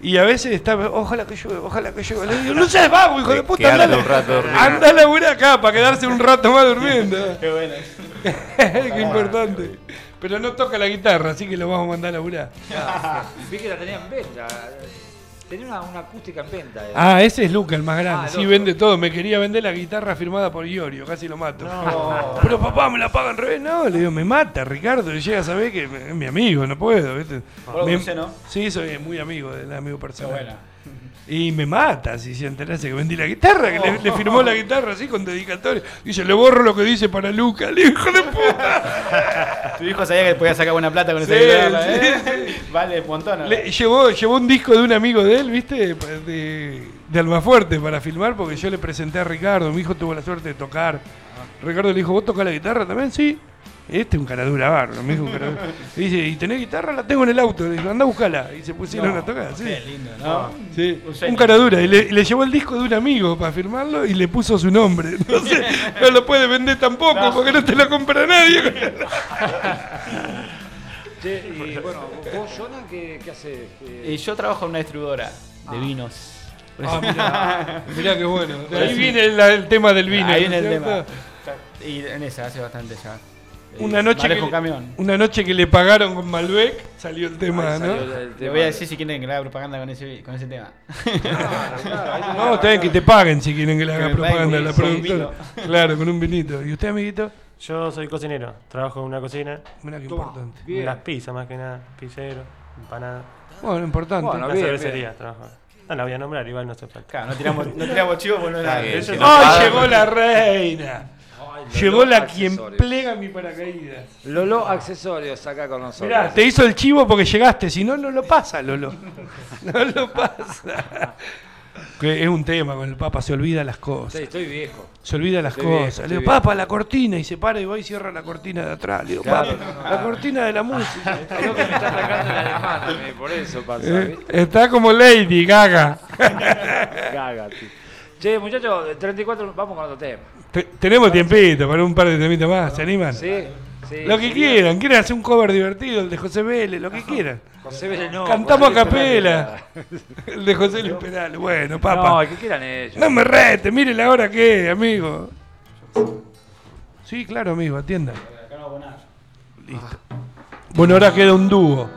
Speaker 2: Y a veces está, ojalá que llueva, ojalá que llueva. Le digo, no seas vago, hijo de puta, anda,
Speaker 5: un rato
Speaker 2: anda a laburar acá para quedarse un rato más durmiendo.
Speaker 3: Qué bueno.
Speaker 2: Qué importante. Pero no toca la guitarra, así que lo vamos a mandar a laburar.
Speaker 1: Vi que la tenía en venta. Tenía una, una acústica en venta. eh.
Speaker 2: Ah, ese es Luca, el más grande.
Speaker 1: Ah,
Speaker 2: sí, vende todo. Me quería vender la guitarra firmada por Iorio, casi lo mato. Pero papá, me la pagan re. No, le digo, me mata, Ricardo. Y llega a saber que es mi amigo, no puedo, ¿viste?
Speaker 3: ¿Vos lo
Speaker 2: Me-
Speaker 3: conocés, no?
Speaker 2: Sí, soy muy amigo del amigo
Speaker 3: Qué
Speaker 2: personal.
Speaker 3: buena.
Speaker 2: Y me mata si se enterase que vendí la guitarra, que le, le firmó la guitarra así con dedicatoria. Dice, le borro lo que dice para Luca, el hijo de puta.
Speaker 3: Tu hijo sabía que podía sacar buena plata con
Speaker 2: Sí,
Speaker 3: esa guitarra,
Speaker 2: sí,
Speaker 3: ¿eh? Vale, un montón.
Speaker 2: Le- llevó, llevó un disco de un amigo de él, ¿viste? De, de Almafuerte para filmar, porque yo le presenté a Ricardo. Mi hijo tuvo la suerte de tocar. Ricardo le dijo, ¿vos tocás la guitarra también? Sí. Este es un caradura bárbaro, me dijo un caradura. Y dice, ¿y tenés guitarra? La tengo en el auto. Le dijo, anda a buscarla. Y se pusieron a tocar, sí.
Speaker 3: Qué lindo, ¿no?
Speaker 2: Sí,
Speaker 3: Un
Speaker 2: un caradura. Y le, llevó el disco de un amigo para firmarlo y le puso su nombre. Entonces, no lo puede vender tampoco porque no te lo compra nadie.
Speaker 1: Che, y bueno, vos, Jonah, ¿qué, qué haces?
Speaker 3: Y yo trabajo en una distribuidora de vinos.
Speaker 2: Ah, mirá, mirá qué bueno. De ahí viene el, el tema del vino.
Speaker 3: Ahí
Speaker 2: ¿no
Speaker 3: viene el tema. Y en esa hace bastante ya.
Speaker 2: Una
Speaker 3: Eh,
Speaker 2: noche, que
Speaker 3: camión.
Speaker 2: una noche que le pagaron con Malbec, salió el tema, ¿no?
Speaker 3: Le
Speaker 1: tema
Speaker 3: voy a
Speaker 1: de-
Speaker 3: decir si quieren que le haga propaganda con ese, con ese tema.
Speaker 2: No, está bien que te paguen si quieren que le haga propaganda a la productora. Claro, con un vinito. ¿Y usted, amiguito?
Speaker 4: Yo soy cocinero, trabajo en una cocina.
Speaker 2: Mira qué
Speaker 1: Toma.
Speaker 2: importante.
Speaker 1: Bien.
Speaker 4: Las pizzas más que nada, pizzero, empanada.
Speaker 2: Bueno, importante.
Speaker 1: Bueno,
Speaker 4: Una
Speaker 1: bien,
Speaker 4: cervecería trabajo. No la voy a nombrar, igual no hace falta.
Speaker 3: Claro, no tiramos, no tiramos chivo porque no
Speaker 4: no-
Speaker 5: no
Speaker 2: ¡Ay, llegó la reina!
Speaker 1: Ay,
Speaker 2: Llegó la quien
Speaker 1: Accesorios.
Speaker 2: plega mi paracaídas.
Speaker 1: Lolo Accesorios acá con nosotros.
Speaker 2: Mirá, te hizo el chivo porque llegaste, si no, no lo pasa, Lolo. No lo pasa. Que es un tema con el Papa, se olvida las
Speaker 1: Sí,
Speaker 2: cosas.
Speaker 1: estoy viejo.
Speaker 2: Se olvida las
Speaker 1: Estoy
Speaker 2: cosas. Le digo. Papa, la cortina, y se para y va y cierra la cortina de atrás. Le digo,
Speaker 1: Claro.
Speaker 2: Papa, la cortina de la música.
Speaker 1: Me está atacando mí, por eso pasa,
Speaker 2: Eh. Está como Lady Gaga.
Speaker 1: Gaga, tío. Che, muchachos, 34, vamos con otro tema.
Speaker 2: Te- tenemos tiempito para un par de temitas más, ¿se animan?
Speaker 1: ¿Sí? Sí.
Speaker 2: Lo que
Speaker 1: sí.
Speaker 2: quieran, quieren hacer un cover divertido, el de José Vélez, lo que quieran.
Speaker 1: José Vélez no.
Speaker 2: Cantamos a capela. El de José Luis Perales. Bueno,
Speaker 1: No,
Speaker 2: papá.
Speaker 1: el que quieran ellos.
Speaker 2: No me rete, mire la hora que es, amigo. Sí, claro, amigo, atiendan. Listo. Bueno, ahora queda un dúo.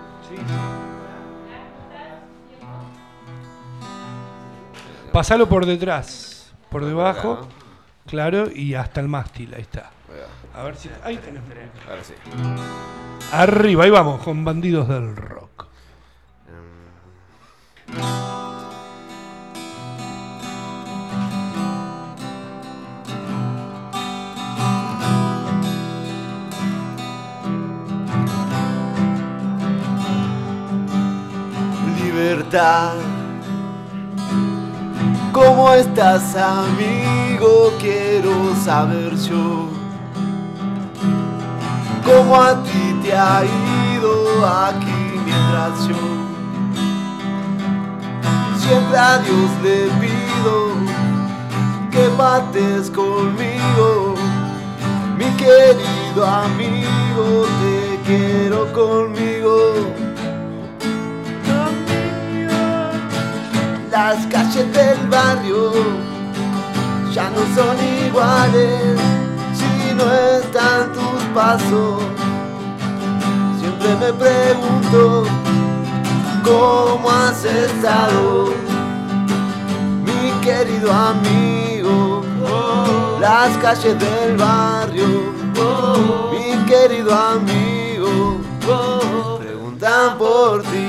Speaker 2: Pasalo por detrás, por debajo,
Speaker 5: acá,
Speaker 2: claro, y hasta el mástil, ahí está. A ver si. Ahí tenés.
Speaker 5: Ahora sí.
Speaker 2: Arriba, ahí vamos, con bandidos del rock.
Speaker 5: Libertad. ¿Cómo estás, amigo? Quiero saber yo. ¿Cómo a ti te ha ido aquí mientras yo? Siempre a Dios le pido que
Speaker 7: bates conmigo. Mi querido amigo, te quiero conmigo. Las calles del barrio ya no son iguales si no están tus pasos. Siempre me pregunto cómo has estado, mi querido amigo. Las calles del barrio, mi querido amigo, preguntan por ti.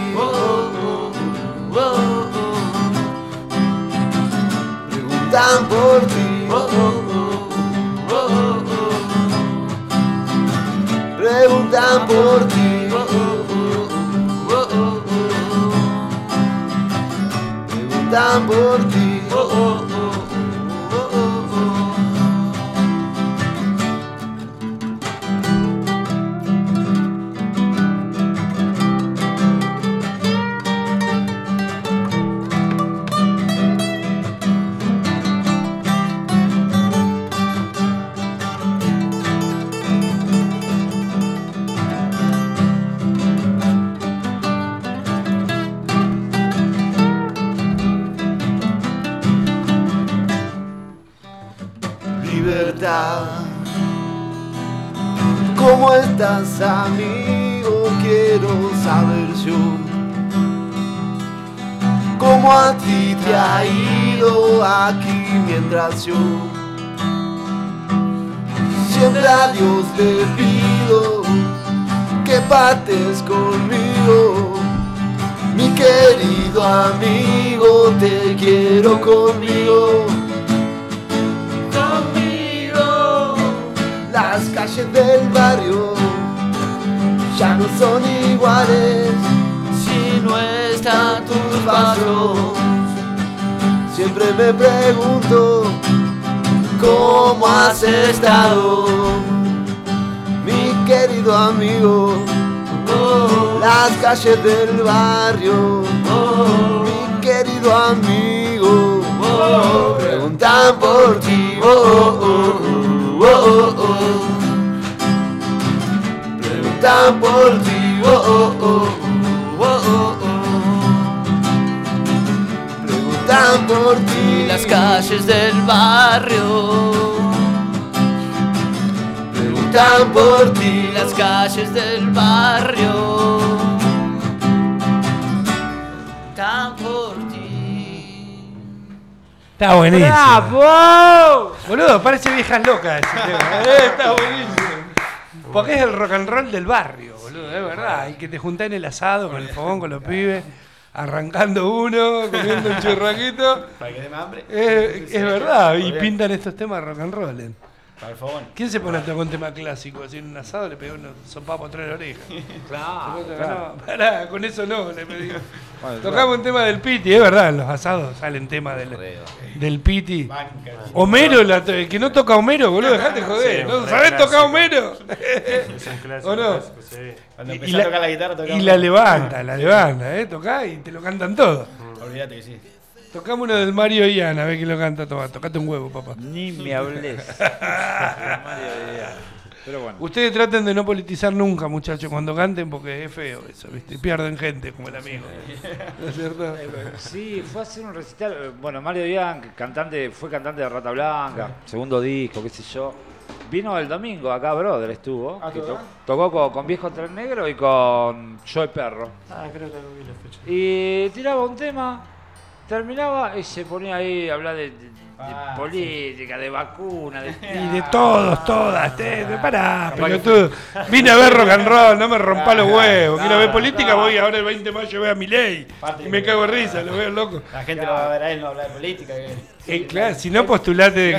Speaker 7: Preguntan por ti. Preguntan por ti. Preguntan por ti. Siempre a Dios te pido que partes conmigo. Mi querido amigo, te quiero conmigo. Conmigo. Las calles del barrio ya no son iguales si no están tus pasos. Siempre me pregunto cómo has estado, mi querido amigo. Las calles del barrio, mi querido amigo, preguntan por ti. Preguntan por ti. Preguntan por ti.
Speaker 6: Las calles del barrio,
Speaker 7: Preguntan por ti.
Speaker 6: las calles del barrio, tan por ti.
Speaker 2: Está buenísimo.
Speaker 1: ¡Bravo!
Speaker 2: Boludo, parece viejas locas ese tema. Eh, Está buenísimo. Porque es el rock and roll del barrio, boludo, es verdad. Y que te juntás en el asado con el fogón, con los pibes, arrancando uno, comiendo un churraquito.
Speaker 3: Para que hambre.
Speaker 2: Es, es verdad, y pintan estos temas rock and roll. ¿Quién se pone a tocar un tema clásico? Así en un asado le pegó unos sopapos atrás de la oreja.
Speaker 1: Claro,
Speaker 2: No, pará, con eso no, le pedí.
Speaker 1: Bueno,
Speaker 2: Tocamos un tema del Piti, es verdad, en los asados salen temas del, del Piti.
Speaker 3: Banca.
Speaker 2: Homero, la- el que no toca Homero, boludo, dejate joder.
Speaker 4: Sí,
Speaker 2: ¿No
Speaker 4: un
Speaker 2: sabés tocar Homero?
Speaker 4: Es un clásico.
Speaker 2: ¿O no?
Speaker 4: clásico, sí.
Speaker 3: Cuando
Speaker 2: Y la-
Speaker 3: a tocar la guitarra, tocaba.
Speaker 2: Y la levanta, la levanta, ¿eh? Tocá y te lo cantan todo.
Speaker 3: Olvídate que sí.
Speaker 2: Tocamos uno del Mario Iana, a ver quién lo canta. Toma, tocate un huevo, papá.
Speaker 1: Ni me hables. Pero bueno.
Speaker 2: Ustedes traten de no politizar nunca, muchachos, cuando canten, porque es feo eso, ¿viste? Pierden gente, como el amigo. ¿No es cierto?
Speaker 1: Sí, fue a hacer un recital. Bueno, Mario Díaz, cantante, fue cantante de Rata Blanca, segundo disco, qué sé yo. Vino el domingo acá, brother, estuvo.
Speaker 3: Ah,
Speaker 1: que
Speaker 3: ¿tocó?
Speaker 1: to- tocó con, con Viejo Tren Negro y con Joe Perro.
Speaker 4: Ah, creo que vi la fecha.
Speaker 1: Y tiraba un tema, terminaba y se ponía ahí a hablar de, de- de
Speaker 3: Ah,
Speaker 1: política, de vacuna, de...
Speaker 2: Y de todos, todas, te, te- pará, pelotudo. Vine a ver rock and roll, no me rompa los huevos. Quiero ver política, voy ahora el 20 de mayo veo a mi ley. Y me cago en risa, lo veo loco.
Speaker 3: La gente lo va a ver a él, no hablar de política. Que...
Speaker 2: Eh, claro, si no postulate de
Speaker 3: No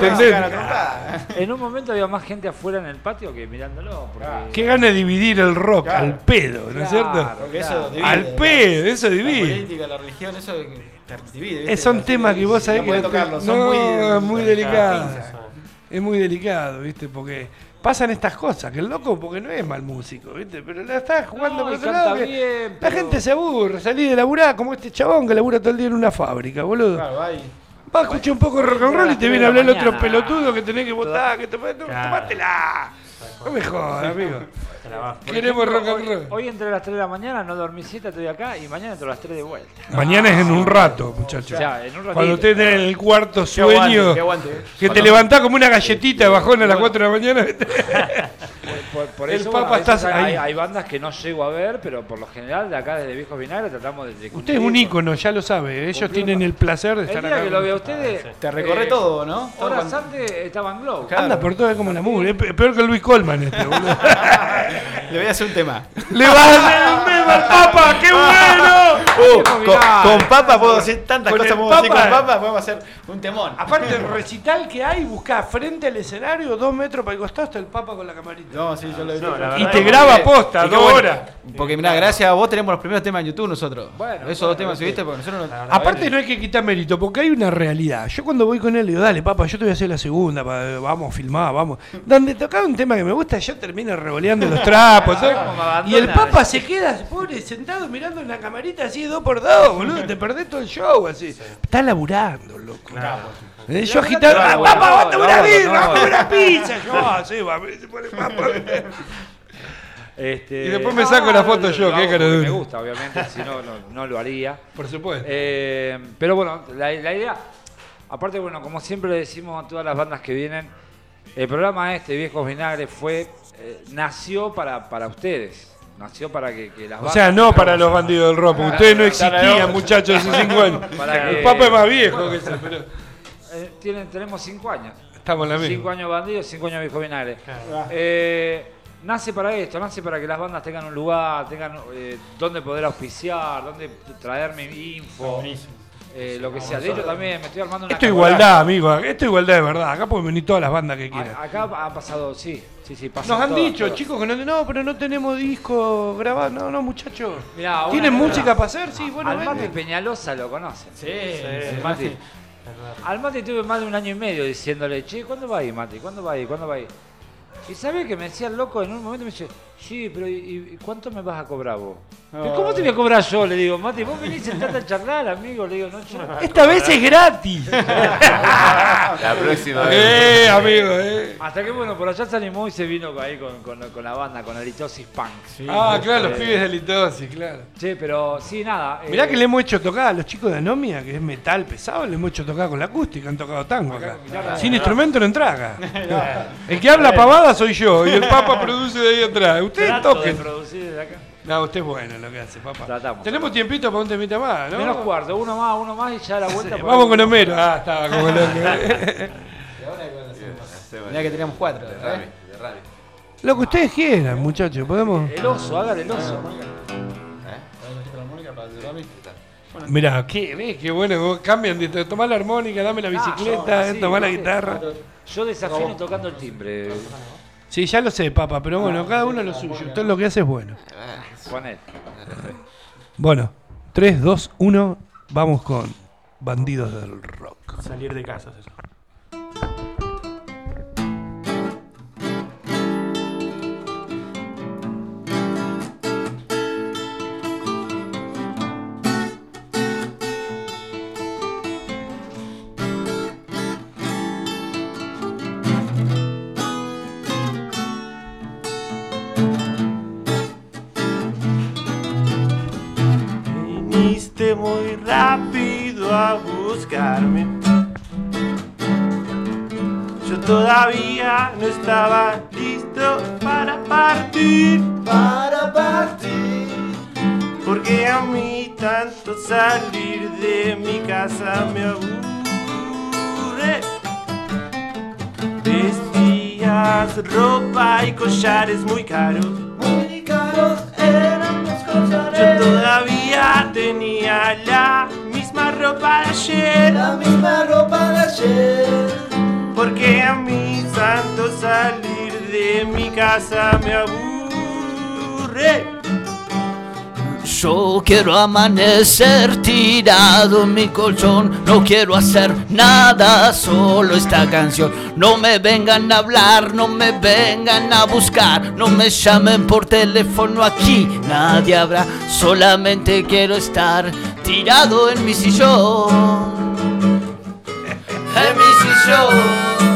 Speaker 2: que.
Speaker 3: se a trompada.
Speaker 1: En un momento había más gente afuera en el patio que mirándolo. Porque...
Speaker 2: Qué gana de dividir el rock
Speaker 3: Claro.
Speaker 2: al pedo, ¿no es cierto?
Speaker 1: Claro.
Speaker 3: Porque eso
Speaker 1: Claro.
Speaker 3: divide.
Speaker 2: Al pedo, eso
Speaker 3: La
Speaker 2: divide.
Speaker 3: política, la religión, eso te divide.
Speaker 2: Son temas que vos sabés
Speaker 3: no
Speaker 2: que no,
Speaker 3: tocarlos, son
Speaker 2: no,
Speaker 3: muy,
Speaker 2: es muy delicado.
Speaker 3: pinza.
Speaker 2: Es muy delicado, ¿viste? Porque pasan estas cosas, que el loco, porque no es mal músico, ¿viste? Pero la está jugando
Speaker 1: No,
Speaker 2: por otro lado.
Speaker 1: bien,
Speaker 2: La
Speaker 1: pero-
Speaker 2: gente se aburre, salí de laburar como este chabón que labura todo el día en una fábrica, boludo.
Speaker 3: Claro, va y-
Speaker 2: Va, escucha un poco de rock and roll y te viene a hablar el otro pelotudo que tenés que votar, que te
Speaker 4: Claro.
Speaker 2: tomátela. No me jodas, amigo.
Speaker 4: Te la.
Speaker 2: Queremos rock and
Speaker 1: Hoy,
Speaker 2: roll.
Speaker 1: hoy entre las 3 de la mañana no dormí siesta, estoy acá y mañana entro a las 3 de vuelta.
Speaker 2: Mañana es en un rato, muchachos.
Speaker 1: O sea, en un ratito.
Speaker 2: Cuando usted esté en el cuarto
Speaker 3: Qué aguante,
Speaker 2: sueño,
Speaker 3: qué aguante.
Speaker 2: que te levantás como una galletita de bajón a las 4 de la mañana.
Speaker 1: Por, por
Speaker 2: El
Speaker 1: eso,
Speaker 2: Papa
Speaker 1: bueno, hay,
Speaker 2: ahí.
Speaker 1: hay bandas que no llego a ver, pero por lo general de acá desde Viejos Vinagre tratamos de, de
Speaker 2: Usted es un ícono, ya lo sabe. Ellos
Speaker 1: Cumplimos.
Speaker 2: tienen el placer de
Speaker 1: El
Speaker 2: estar
Speaker 1: día
Speaker 2: acá.
Speaker 1: que lo vea ustedes,
Speaker 3: Te recorre
Speaker 1: eh,
Speaker 3: todo, ¿no?
Speaker 1: Horas antes estaba en Glow.
Speaker 3: Claro.
Speaker 2: Anda por todo como la mugre. Es peor que Luis Colman este, boludo.
Speaker 3: Le voy a hacer un tema.
Speaker 2: ¡Le vas a hacer un tema al Papa! ¡Qué bueno!
Speaker 3: Uh, con, papa puedo decir tantas
Speaker 2: Con
Speaker 3: cosas,
Speaker 2: el
Speaker 3: decir con
Speaker 2: Papa.
Speaker 3: papa, podemos hacer un temón.
Speaker 2: Aparte del recital que hay, buscá frente al escenario, dos metros para el costado, está el Papa con la camarita.
Speaker 3: No, sí, yo lo he
Speaker 4: No,
Speaker 2: y te graba posta, dos
Speaker 3: bueno.
Speaker 2: horas.
Speaker 3: Porque mirá, gracias a vos tenemos los primeros temas en YouTube nosotros.
Speaker 1: Bueno,
Speaker 3: Esos
Speaker 1: bueno,
Speaker 3: dos temas
Speaker 1: sí.
Speaker 3: subiste porque nosotros no.
Speaker 2: Aparte no hay que quitar mérito, porque hay una realidad. Yo cuando voy con él le digo, dale, papá, yo te voy a hacer la segunda, pa- vamos, filmar, vamos. Donde tocaba un tema que me gusta, yo termino revoleando los
Speaker 1: abandona.
Speaker 2: Y el papa se queda, pobre, sentado mirando en la camarita así dos por dos, boludo. Te perdés todo el show así. Está laburando, loco. Eh, Yo agitando,
Speaker 1: No,
Speaker 2: ah, papá,
Speaker 1: no,
Speaker 2: una
Speaker 1: no,
Speaker 2: birra, una pizza. Yo, ah, sí, va, se pone papa.
Speaker 1: Este,
Speaker 2: Y después me saco la foto yo,
Speaker 1: hago
Speaker 2: cara dura.
Speaker 1: Me gusta, obviamente, si no, no, no lo haría.
Speaker 2: Por supuesto.
Speaker 1: Eh, pero bueno, la, la idea, aparte, bueno, como siempre le decimos a todas las bandas que vienen, el programa este, Viejos Vinagres, fue, eh, nació para, para ustedes. Nació para que, que las
Speaker 2: O sea, no para los bandidos del rock, ustedes no existían, muchachos, hace cinco años.
Speaker 1: Para
Speaker 2: El papa es más viejo que ese, pero
Speaker 1: Eh, tienen, tenemos cinco años.
Speaker 2: estamos en la
Speaker 1: Cinco
Speaker 2: misma.
Speaker 1: años bandidos, cinco años Vinagres. Eh, nace para esto, nace para que las bandas tengan un lugar, tengan eh, donde poder auspiciar, donde traerme info. Eh, lo que sea. De hecho, también me estoy armando una
Speaker 2: Esto es igualdad, amigo. Esto es igualdad de verdad. Acá pueden venir todas las bandas que quieran.
Speaker 1: A- Acá ha pasado, sí, sí, sí, pasan
Speaker 2: Nos han
Speaker 1: todas,
Speaker 2: dicho,
Speaker 1: todas.
Speaker 2: chicos, que no, no, pero no tenemos disco grabado. No, no, muchachos.
Speaker 1: Mirá, una
Speaker 2: ¿Tienen
Speaker 1: cosa.
Speaker 2: música para hacer? Sí, bueno,
Speaker 1: Al Mati. Peñalosa lo conocen.
Speaker 3: Sí,
Speaker 1: El Mati. Al Mati tuve más de un año y medio diciéndole, che, ¿cuándo va a ir, Mati? ¿Cuándo va a ir? ¿Cuándo va a ir? Y sabía que me decía el loco en un momento me dice, sí, pero ¿y, cuánto me vas a cobrar vos? "¿Pero ¿Cómo te voy a cobrar yo? Le digo, Mati, vos venís sentate a charlar, amigo. Le digo, no, yo.
Speaker 2: Esta vez es gratis.
Speaker 5: La próxima vez.
Speaker 2: eh, amigo, eh.
Speaker 1: Hasta que bueno, por allá se animó y se vino ahí con, con, con la banda, con Halitosis Punk.
Speaker 2: Ah, claro, los
Speaker 1: Eh,
Speaker 2: pibes de litosis, claro.
Speaker 1: Che, pero sí, nada.
Speaker 2: Mirá
Speaker 1: eh,
Speaker 2: que le hemos hecho tocar a los chicos de Anomia, que es metal pesado, le hemos hecho tocar con la acústica, han tocado tango acá. Sin instrumento no entra acá. El que habla pavada soy yo y el Papa produce de ahí atrás. Ustedes
Speaker 1: trato de
Speaker 2: toquen.
Speaker 1: producir desde acá.
Speaker 2: No, usted es bueno en lo que hace, papá.
Speaker 1: Tratamos.
Speaker 2: Tenemos tiempito para un temita más, ¿no?
Speaker 1: Menos cuarto, uno más, uno más y ya la vuelta.
Speaker 2: Sí, Vamos
Speaker 1: ahí.
Speaker 2: con Homero. Ah, estaba como loco.
Speaker 3: Mirá que teníamos cuatro.
Speaker 5: De
Speaker 3: ¿eh?
Speaker 5: Rami, de Rami.
Speaker 2: Lo que ustedes quieran, muchachos, podemos.
Speaker 1: El oso, hagan el oso.
Speaker 2: Mirá, qué, ves, qué bueno, vos cambian de tomar la armónica, dame la bicicleta,
Speaker 1: yo- sí,
Speaker 2: tomar la guitarra.
Speaker 1: Yo desafino tocando el timbre.
Speaker 2: Sí, ya lo sé, papá, pero bueno, cada uno lo suyo. Usted lo que hace es bueno.
Speaker 1: Con él.
Speaker 2: Bueno, 3, 2, 1, vamos con Bandidos del Rock.
Speaker 4: Salir de casa es eso. Todavía no estaba listo para partir.
Speaker 7: Para partir.
Speaker 4: Porque a mí tanto salir de mi casa me aburre. Vestías ropa y collares muy caros.
Speaker 7: Muy caros eran los
Speaker 4: Yo
Speaker 7: collares.
Speaker 4: todavía tenía la misma ropa de ayer.
Speaker 7: La misma ropa de ayer.
Speaker 4: Porque a mí tanto salir de mi casa me aburre.
Speaker 6: Yo quiero amanecer tirado en mi colchón, no quiero hacer nada, solo esta canción. No me vengan a hablar, no me vengan a buscar, no me llamen por teléfono aquí, nadie habrá, solamente quiero estar tirado en mi sillón. En mi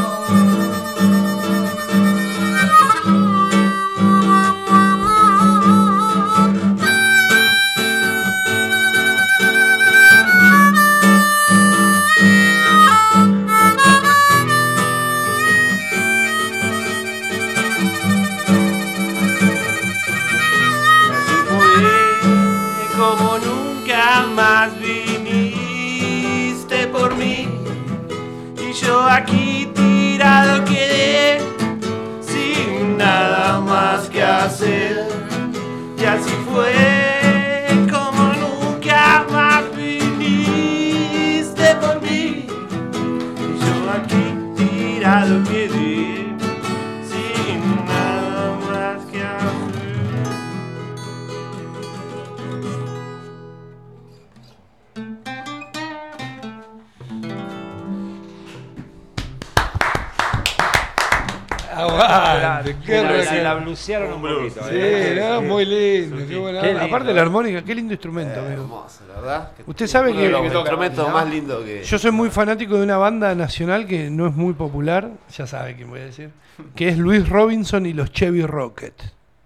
Speaker 4: Y así fue
Speaker 2: Qué
Speaker 1: la,
Speaker 2: re-
Speaker 1: la, la blusearon un poquito.
Speaker 2: Sí,
Speaker 1: eh.
Speaker 2: no, muy lindo, qué buena
Speaker 1: Qué
Speaker 2: onda.
Speaker 1: lindo.
Speaker 2: Aparte la armónica, qué lindo instrumento, amigo.
Speaker 5: Hermoso, la verdad. que-
Speaker 2: Usted sabe
Speaker 5: uno
Speaker 2: que-
Speaker 5: de los
Speaker 2: que
Speaker 5: instrumentos más lindos que.
Speaker 2: Yo soy muy fanático de una banda nacional que no es muy popular, ya sabe quién voy a decir, que es Luis Robinson y los Chevy Rocket.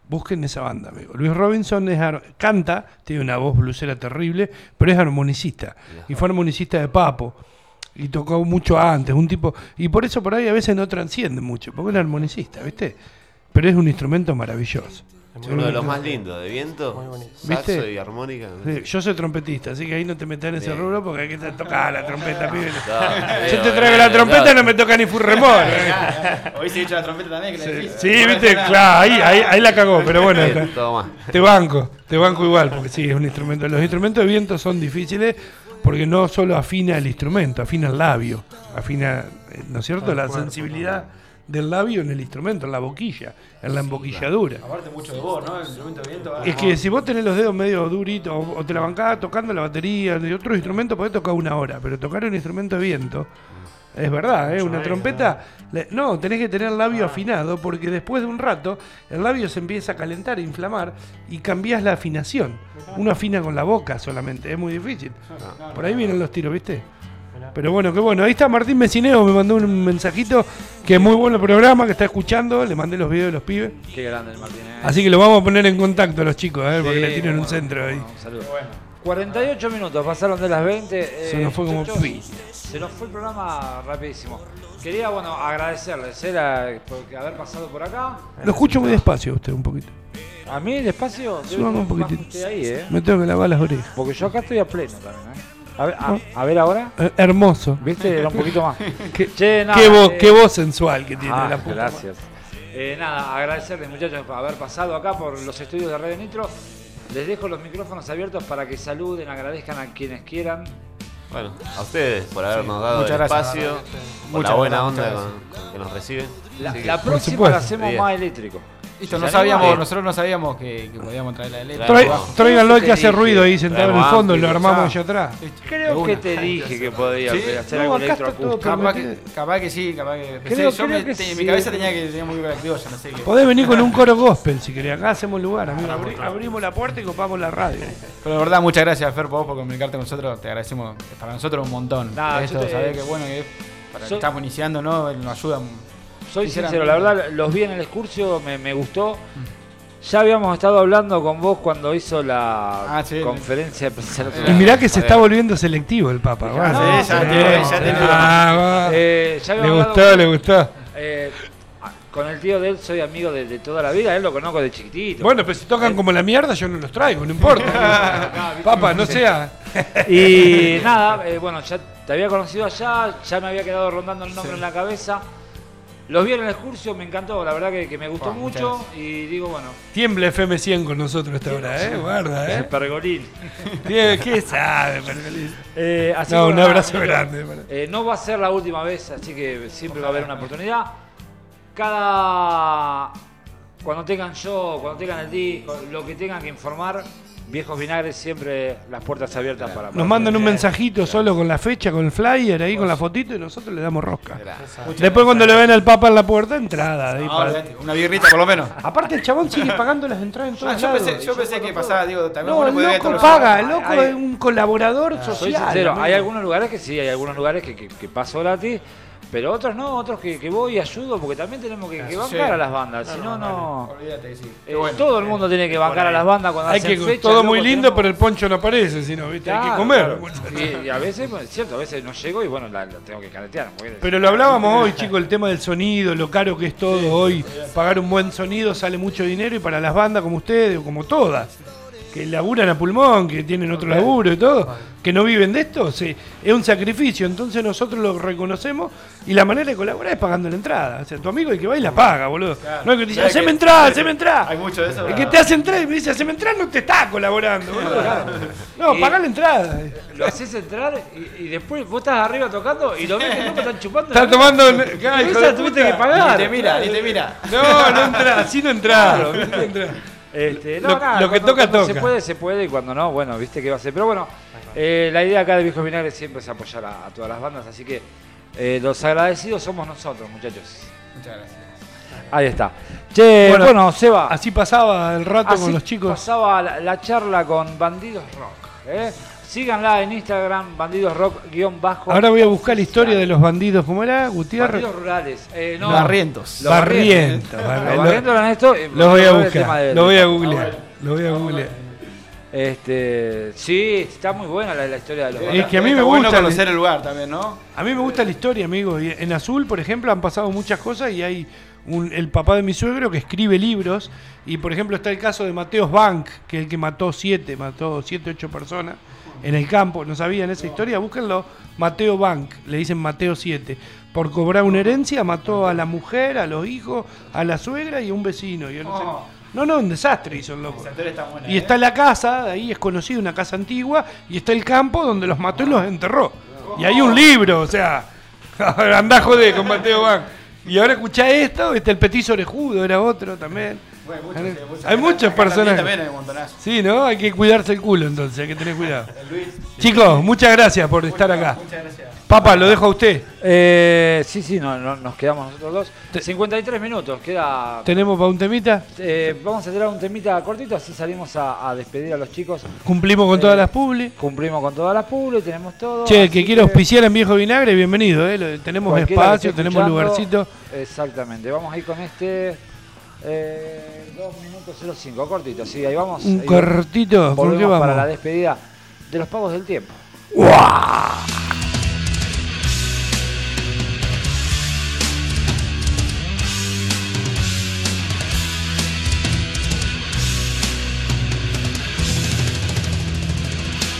Speaker 2: Busquen esa banda, amigo. Luis Robinson es canta, tiene una voz blusera terrible, pero es armonicista. Y fue armonicista de Papo. Y tocó mucho antes, un tipo. Y por eso por ahí a veces no transciende mucho, porque es armonicista, ¿viste? Pero es un instrumento maravilloso.
Speaker 5: Uno de los más lindos, de viento,
Speaker 4: Muy bonito.
Speaker 5: saxo
Speaker 2: ¿Viste?
Speaker 5: y armónica.
Speaker 2: Sí, Yo soy trompetista, así que ahí no te metas en ese
Speaker 5: Bien.
Speaker 2: rubro porque hay que tocar la trompeta, pibe.
Speaker 5: No,
Speaker 2: Yo te traigo la trompeta y
Speaker 5: no.
Speaker 2: no me toca ni furremol.
Speaker 3: Hoy se dicho la trompeta también, que la
Speaker 2: Sí,
Speaker 3: difícil.
Speaker 2: sí,
Speaker 3: Por
Speaker 2: viste, claro, ahí, ahí, ahí la cagó, pero bueno,
Speaker 5: Bien,
Speaker 2: te banco, te banco igual, porque sí, es un instrumento. Los instrumentos de viento son difíciles porque no solo afina el instrumento, afina el labio, afina, eh, ¿no es cierto?, la sensibilidad del labio en el instrumento, en la boquilla, en la emboquilladura.
Speaker 3: Aparte mucho de vos, ¿no? El instrumento de viento. va-
Speaker 2: Es que si vos tenés los dedos medio duritos o, o te la bancás tocando la batería de otro instrumento, podés tocar una hora, pero tocar un instrumento de viento, es verdad, ¿eh? una trompeta, le- no, tenés que tener el labio afinado porque después de un rato el labio se empieza a calentar, a inflamar y cambias la afinación. Uno afina con la boca solamente, es muy difícil. Por ahí vienen los tiros, ¿viste? Pero bueno, qué bueno. Ahí está Martín Mecineo, me mandó un mensajito que es muy bueno el programa, que está escuchando, le mandé los videos de los pibes.
Speaker 1: Qué grande el Martínez.
Speaker 2: Así que lo vamos a poner en contacto a los chicos, a ver, porque le tienen un
Speaker 1: bueno,
Speaker 2: centro ahí.
Speaker 1: bueno, un saludo. 48 minutos, pasaron de las 20.
Speaker 2: Se nos fue como
Speaker 1: muchachos,
Speaker 2: pi.
Speaker 1: Se nos fue el programa rapidísimo. Quería, bueno, agradecerles eh, la- por haber pasado por acá.
Speaker 2: Lo escucho muy despacio usted un poquito.
Speaker 1: A mí, despacio, debe
Speaker 2: Subame un poquitito.
Speaker 1: ahí, ¿eh?
Speaker 2: Me tengo que lavar las orejas.
Speaker 1: Porque yo acá estoy a pleno también, ¿eh? A ver, a, a ver ahora.
Speaker 2: Eh, hermoso.
Speaker 1: ¿Viste? Era un poquito más.
Speaker 2: Qué,
Speaker 1: Che, nada,
Speaker 2: qué voz,
Speaker 1: eh,
Speaker 2: qué voz sensual que tiene
Speaker 1: Ah,
Speaker 2: la puta.
Speaker 1: gracias. Eh, nada, agradecerles muchachos por haber pasado acá por los estudios de Radio Nitro. Les dejo los micrófonos abiertos para que saluden, agradezcan a quienes quieran.
Speaker 5: Bueno, a ustedes por habernos dado
Speaker 3: muchas
Speaker 5: el
Speaker 3: gracias.
Speaker 5: espacio, por la buena
Speaker 3: gracias,
Speaker 5: onda
Speaker 3: muchas
Speaker 5: con, con que nos reciben.
Speaker 1: La, la próxima la hacemos más eléctrico.
Speaker 3: Listo,
Speaker 1: ¿Se
Speaker 3: no sabíamos, nosotros no sabíamos que, que podíamos traer la letra.
Speaker 2: Tráiganlo que hace
Speaker 1: dije.
Speaker 2: ruido ahí sentado en el fondo y lo armamos allá atrás.
Speaker 1: Creo que te dije que podía
Speaker 3: Sí.
Speaker 1: hacer
Speaker 2: No,
Speaker 1: algo electroacústico.
Speaker 3: Capaz que, capaz que sí, capaz que.
Speaker 1: Creo-
Speaker 3: yo
Speaker 1: creo
Speaker 3: me-
Speaker 1: que
Speaker 3: te-
Speaker 1: sí.
Speaker 3: mi cabeza tenía que tenía muy yo no sé qué.
Speaker 2: Podés venir con un coro gospel si querés. Acá hacemos lugar, amigo. Abri- abrimos la puerta y copamos la radio.
Speaker 3: Pero de verdad, muchas gracias, Fer, por vos por comunicarte con nosotros. Te agradecemos es para nosotros un montón.
Speaker 1: Nah,
Speaker 3: Esto,
Speaker 1: te-
Speaker 3: sabés que bueno que es para que
Speaker 1: Yo-
Speaker 3: estamos iniciando, ¿no? Nos ayuda.
Speaker 1: Soy sincero, la verdad los vi en el excursio, me, me gustó. Ya habíamos estado hablando con vos cuando hizo la
Speaker 3: Ah, sí.
Speaker 1: conferencia de prensa.
Speaker 2: Y mirá que se está volviendo selectivo el Papa.
Speaker 1: no, no. Eh,
Speaker 2: Le
Speaker 1: habíamos hablado
Speaker 2: gustó,
Speaker 1: con-
Speaker 2: le gustó.
Speaker 1: eh, con el tío de él soy amigo de, de toda la vida, él lo conozco de chiquitito.
Speaker 2: Bueno, pero si tocan como la mierda, yo no los traigo, no importa. Papa, no sea.
Speaker 1: Y nada, eh, bueno, ya te había conocido allá, ya me había quedado rondando el nombre en la cabeza. Los vi en el excursio, me encantó, la verdad que, que me gustó mucho y digo, bueno,
Speaker 2: Tiembla FM100 con nosotros esta hora, ¿eh? Guarda,
Speaker 1: el
Speaker 2: ¿eh?
Speaker 1: pergolín.
Speaker 2: Tiene- ¿Qué sabe, Pergolín?
Speaker 1: Eh, así
Speaker 2: No,
Speaker 1: que,
Speaker 2: un abrazo grande. para-
Speaker 1: eh, no va a ser la última vez, así que siempre va a haber una oportunidad. Cada. Cuando tengan show, cuando tengan el disco, lo que tengan que informar, Viejos Vinagres siempre las puertas abiertas para...
Speaker 2: Nos mandan un mensajito solo con la fecha, con el flyer ahí, con la fotito y nosotros le damos rosca. Después cuando le ven al Papa en la puerta, entrada. ahí
Speaker 3: No,
Speaker 2: para-
Speaker 3: olvidate, una birrita por lo menos.
Speaker 2: Aparte el chabón sigue pagando las entradas en
Speaker 3: Ah,
Speaker 2: todos
Speaker 3: yo,
Speaker 2: lados.
Speaker 3: pensé, yo pensé que pasaba, digo, también
Speaker 2: No,
Speaker 3: uno
Speaker 2: el loco
Speaker 3: todos los
Speaker 2: paga, el loco
Speaker 1: Hay-
Speaker 2: es un colaborador social.
Speaker 1: Soy sincero,
Speaker 2: amigo.
Speaker 1: hay algunos lugares que sí, hay algunos lugares que, que, que paso gratis, pero otros no, otros que, que voy y ayudo, porque también tenemos que, bancar a las bandas, si no, no...
Speaker 3: Olvídate que sí.
Speaker 1: eh,
Speaker 3: bueno.
Speaker 1: todo el mundo tiene que bancar a las bandas cuando
Speaker 2: Hay
Speaker 1: hacen
Speaker 2: que, todo muy lindo,
Speaker 1: tenemos-
Speaker 2: pero el poncho no aparece, sino, ¿viste? hay que comer.
Speaker 1: claro. Y, y a veces, bueno, es cierto, a veces no llego y bueno, la, la tengo que caretear.
Speaker 2: Pero lo hablábamos hoy, chicos, el tema del sonido, lo caro que es todo hoy. Pagar un buen sonido sale mucho dinero y para las bandas como ustedes, o como todas, que laburan a pulmón, que tienen otro laburo y todo, que no viven de esto, sí, es un sacrificio. Entonces nosotros lo reconocemos y la manera de colaborar es pagando la entrada. O sea, tu amigo el que va y la paga, boludo. No es que te dice,
Speaker 3: ¿Sabes
Speaker 2: haceme
Speaker 3: que- sabes
Speaker 2: haceme
Speaker 3: que
Speaker 2: entrada.
Speaker 3: Hay mucho de eso.
Speaker 2: El que te hace entrar y me dice, haceme entrar, no te está colaborando, boludo. No,
Speaker 1: Y-
Speaker 2: pagá la entrada.
Speaker 1: Lo haces entrar y, y después vos estás arriba tocando y lo ves que no están chupando.
Speaker 2: Está
Speaker 1: la
Speaker 2: tomando.
Speaker 1: Esa tuviste que pagar.
Speaker 3: Te mira, te mira.
Speaker 2: No, no entra, así no entra. no entra.
Speaker 1: Este, no,
Speaker 2: Lo-
Speaker 1: nada,
Speaker 2: lo que
Speaker 1: cuando-
Speaker 2: toca,
Speaker 1: cuando Se puede, se puede y cuando no, bueno, viste que va a ser. Pero bueno, eh, la idea acá de Viejos Vinagres siempre es apoyar a, a todas las bandas, así que eh, los agradecidos somos nosotros, muchachos.
Speaker 3: Muchas gracias.
Speaker 1: Ahí está. Che,
Speaker 2: Bueno,
Speaker 1: bueno, Seba.
Speaker 2: Así pasaba el rato
Speaker 1: así
Speaker 2: con los chicos.
Speaker 1: Pasaba la, la charla con Bandidos Rock. ¿eh? Síganla en Instagram, Bandidos Rock guion bajo.
Speaker 2: Ahora voy a buscar la historia de los bandidos. ¿Cómo era? Gutiérrez.
Speaker 1: Bandidos rurales. Eh, no,
Speaker 3: Barrientos.
Speaker 1: Los
Speaker 2: Barrientos.
Speaker 1: Los
Speaker 2: Barrientos.
Speaker 1: Barrientos eran esto. eh,
Speaker 2: Lo voy a buscar. Lo voy a googlear. Lo voy a googlear.
Speaker 1: Este, sí, está muy buena la, la historia de los
Speaker 2: Es que a mí
Speaker 3: Está
Speaker 2: me
Speaker 3: bueno
Speaker 2: gusta.
Speaker 3: conocer el lugar también, ¿no?
Speaker 2: A mí me gusta la historia, amigo. En Azul, por ejemplo, han pasado muchas cosas y hay un- el papá de mi suegro que escribe libros. Y, por ejemplo, está el caso de Mateos Bank, que es el que mató siete, mató siete, ocho personas en el campo. ¿No sabían esa historia? Búsquenlo. Mateo Bank, le dicen Mateo 7. Por cobrar una herencia, mató a la mujer, a los hijos, a la suegra y a un vecino. Yo no, sé. no, no, un desastre hizo el loco.
Speaker 3: Está buena.
Speaker 2: Y
Speaker 3: ¿eh?
Speaker 2: está la casa, de ahí es conocida, una casa antigua, y está el campo donde los mató y los enterró. Y hay un libro, o sea, andá joder con Mateo Van. Y ahora escuchá esto, este el petiso orejudo era otro también.
Speaker 3: Bueno, muchos, sí, muchos.
Speaker 2: Hay
Speaker 3: Acá-
Speaker 2: muchos
Speaker 3: también-. También hay.
Speaker 2: Sí, ¿no? Hay que cuidarse el culo entonces, hay que tener cuidado.
Speaker 3: Luis.
Speaker 2: Chicos, muchas gracias por estar acá.
Speaker 3: Muchas gracias.
Speaker 2: Papá, lo dejo a usted.
Speaker 1: Eh, sí, sí, no, no, nos quedamos nosotros dos. 53 minutos, queda.
Speaker 2: ¿Tenemos para un temita?
Speaker 1: eh, vamos a tirar un temita cortito, así salimos a, a despedir a los chicos.
Speaker 2: Cumplimos con
Speaker 1: Eh,
Speaker 2: todas las publi.
Speaker 1: Cumplimos con todas las publi, tenemos todo.
Speaker 2: Che, el que quiera auspiciar en Viejo Vinagre, bienvenido. ¿eh? Tenemos espacio, tenemos lugarcito.
Speaker 1: Exactamente, vamos a ir con este. Eh, 2 minutos 05, cortito, sí, ahí vamos.
Speaker 2: Un
Speaker 1: ahí
Speaker 2: cortito, ¿con
Speaker 1: Volvemos
Speaker 2: qué vamos?
Speaker 1: para la despedida de los pagos del tiempo.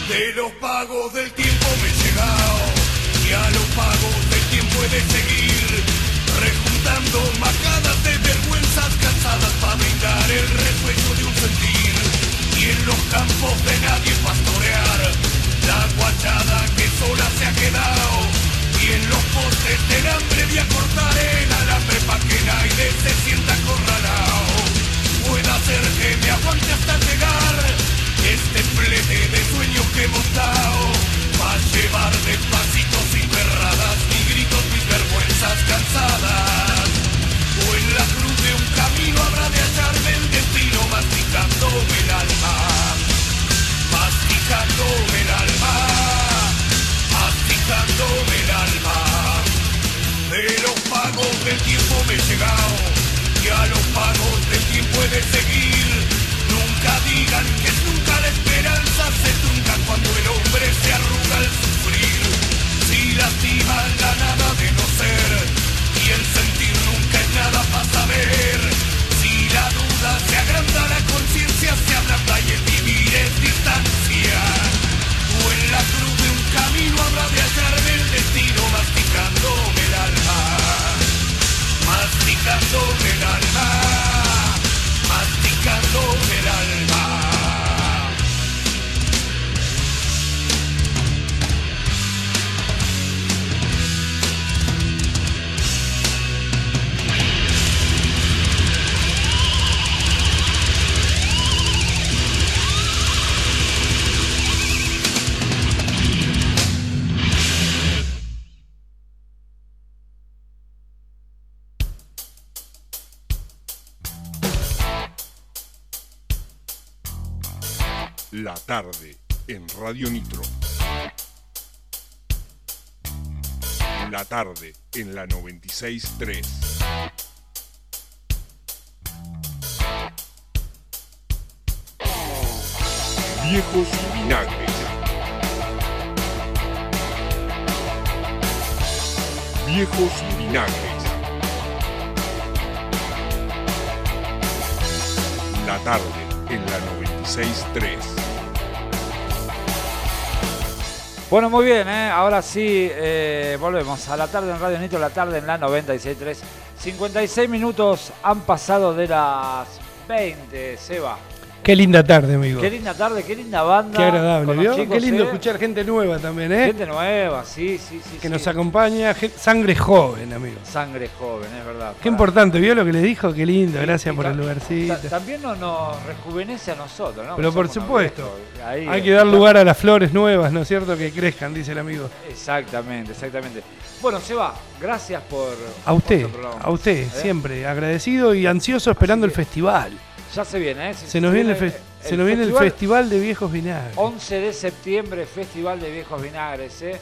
Speaker 8: De los pagos del tiempo me he llegado y a los pagos del tiempo he de seguir rejuntando macadas de vergüenzas para brindar el resuello de un sentir. Y en los campos de nadie pastorear la guachada que sola se ha quedado. Y en los postes del hambre de acortar el alambre pa' que nadie se sienta acorralado. Pueda ser que me aguante hasta llegar este flete de sueños que hemos dado va a llevar despacito sin perradas ni gritos mis vergüenzas cansadas. O en la cruz de un camino habrá de hallarme el destino masticándome el alma masticándome el alma masticándome el alma de los pagos del tiempo me he llegado y a los pagos del tiempo he de seguir. Nunca digan que nunca la esperanza se trunca
Speaker 9: Radio Nitro. La tarde en la 96.3. Viejos vinagres. Viejos vinagres. La tarde en la 96.3.
Speaker 1: Bueno, muy bien, ¿eh? ahora sí, eh, volvemos a la tarde en Radio Nitro, la tarde en la 96.3. 56 minutos han pasado de las 20, Seba.
Speaker 2: Qué linda tarde, amigo.
Speaker 1: Qué linda tarde, qué linda banda.
Speaker 2: Qué agradable, ¿vio?
Speaker 1: chicos,
Speaker 2: Qué lindo
Speaker 1: ¿eh?
Speaker 2: escuchar gente nueva también, ¿eh?
Speaker 1: Gente nueva, sí, sí, sí.
Speaker 2: que
Speaker 1: sí.
Speaker 2: nos acompaña, sangre joven, amigo.
Speaker 1: Sangre joven, es verdad.
Speaker 2: Qué importante, ¿vio lo que le dijo? Qué lindo, gracias por el lugarcito.
Speaker 1: ta- También no- nos rejuvenece a nosotros, ¿no?
Speaker 2: Pero por supuesto.
Speaker 1: Ahí,
Speaker 2: hay que dar lugar a las flores nuevas, ¿no es cierto? Que crezcan, dice el amigo.
Speaker 1: Exactamente, exactamente. Bueno, Seba, gracias por.
Speaker 2: A usted,
Speaker 1: por
Speaker 2: a usted,
Speaker 1: ¿Eh?
Speaker 2: siempre agradecido y ansioso esperando el festival.
Speaker 1: Ya se viene, ¿eh?
Speaker 2: Se nos viene el, fe- se nos viene el festival de viejos vinagres.
Speaker 1: 11 de septiembre, Festival de Viejos Vinagres, ¿eh?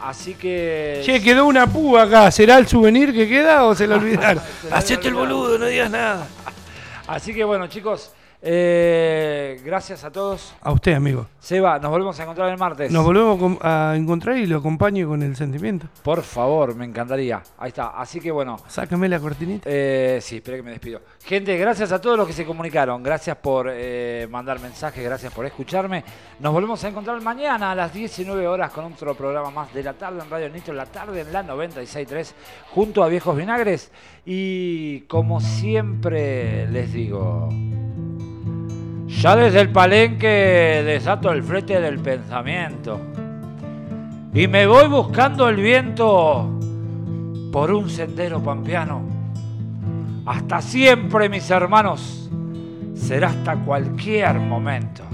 Speaker 1: Así que.
Speaker 2: Che, quedó una púa acá. ¿Será el souvenir que queda o se lo olvidaron? Hacete el boludo, no digas nada.
Speaker 1: Así que bueno, chicos, eh, gracias a todos.
Speaker 2: A usted, amigo.
Speaker 1: Seba, nos volvemos a encontrar el martes.
Speaker 2: Nos volvemos a encontrar y lo acompaño con el sentimiento.
Speaker 1: Por favor, me encantaría. Ahí está. Así que bueno.
Speaker 2: Sácame la cortinita.
Speaker 1: Eh, sí, espera que me despido. Gente, gracias a todos los que se comunicaron. Gracias por eh, mandar mensajes, gracias por escucharme. Nos volvemos a encontrar mañana a las 19 horas con otro programa más de la tarde en Radio Nitro, la tarde en la 96.3, junto a Viejos Vinagres. Y como siempre les digo, ya desde el palenque desato el frente del pensamiento. Y me voy buscando el viento por un sendero pampeano. Hasta siempre, mis hermanos. Será hasta cualquier momento.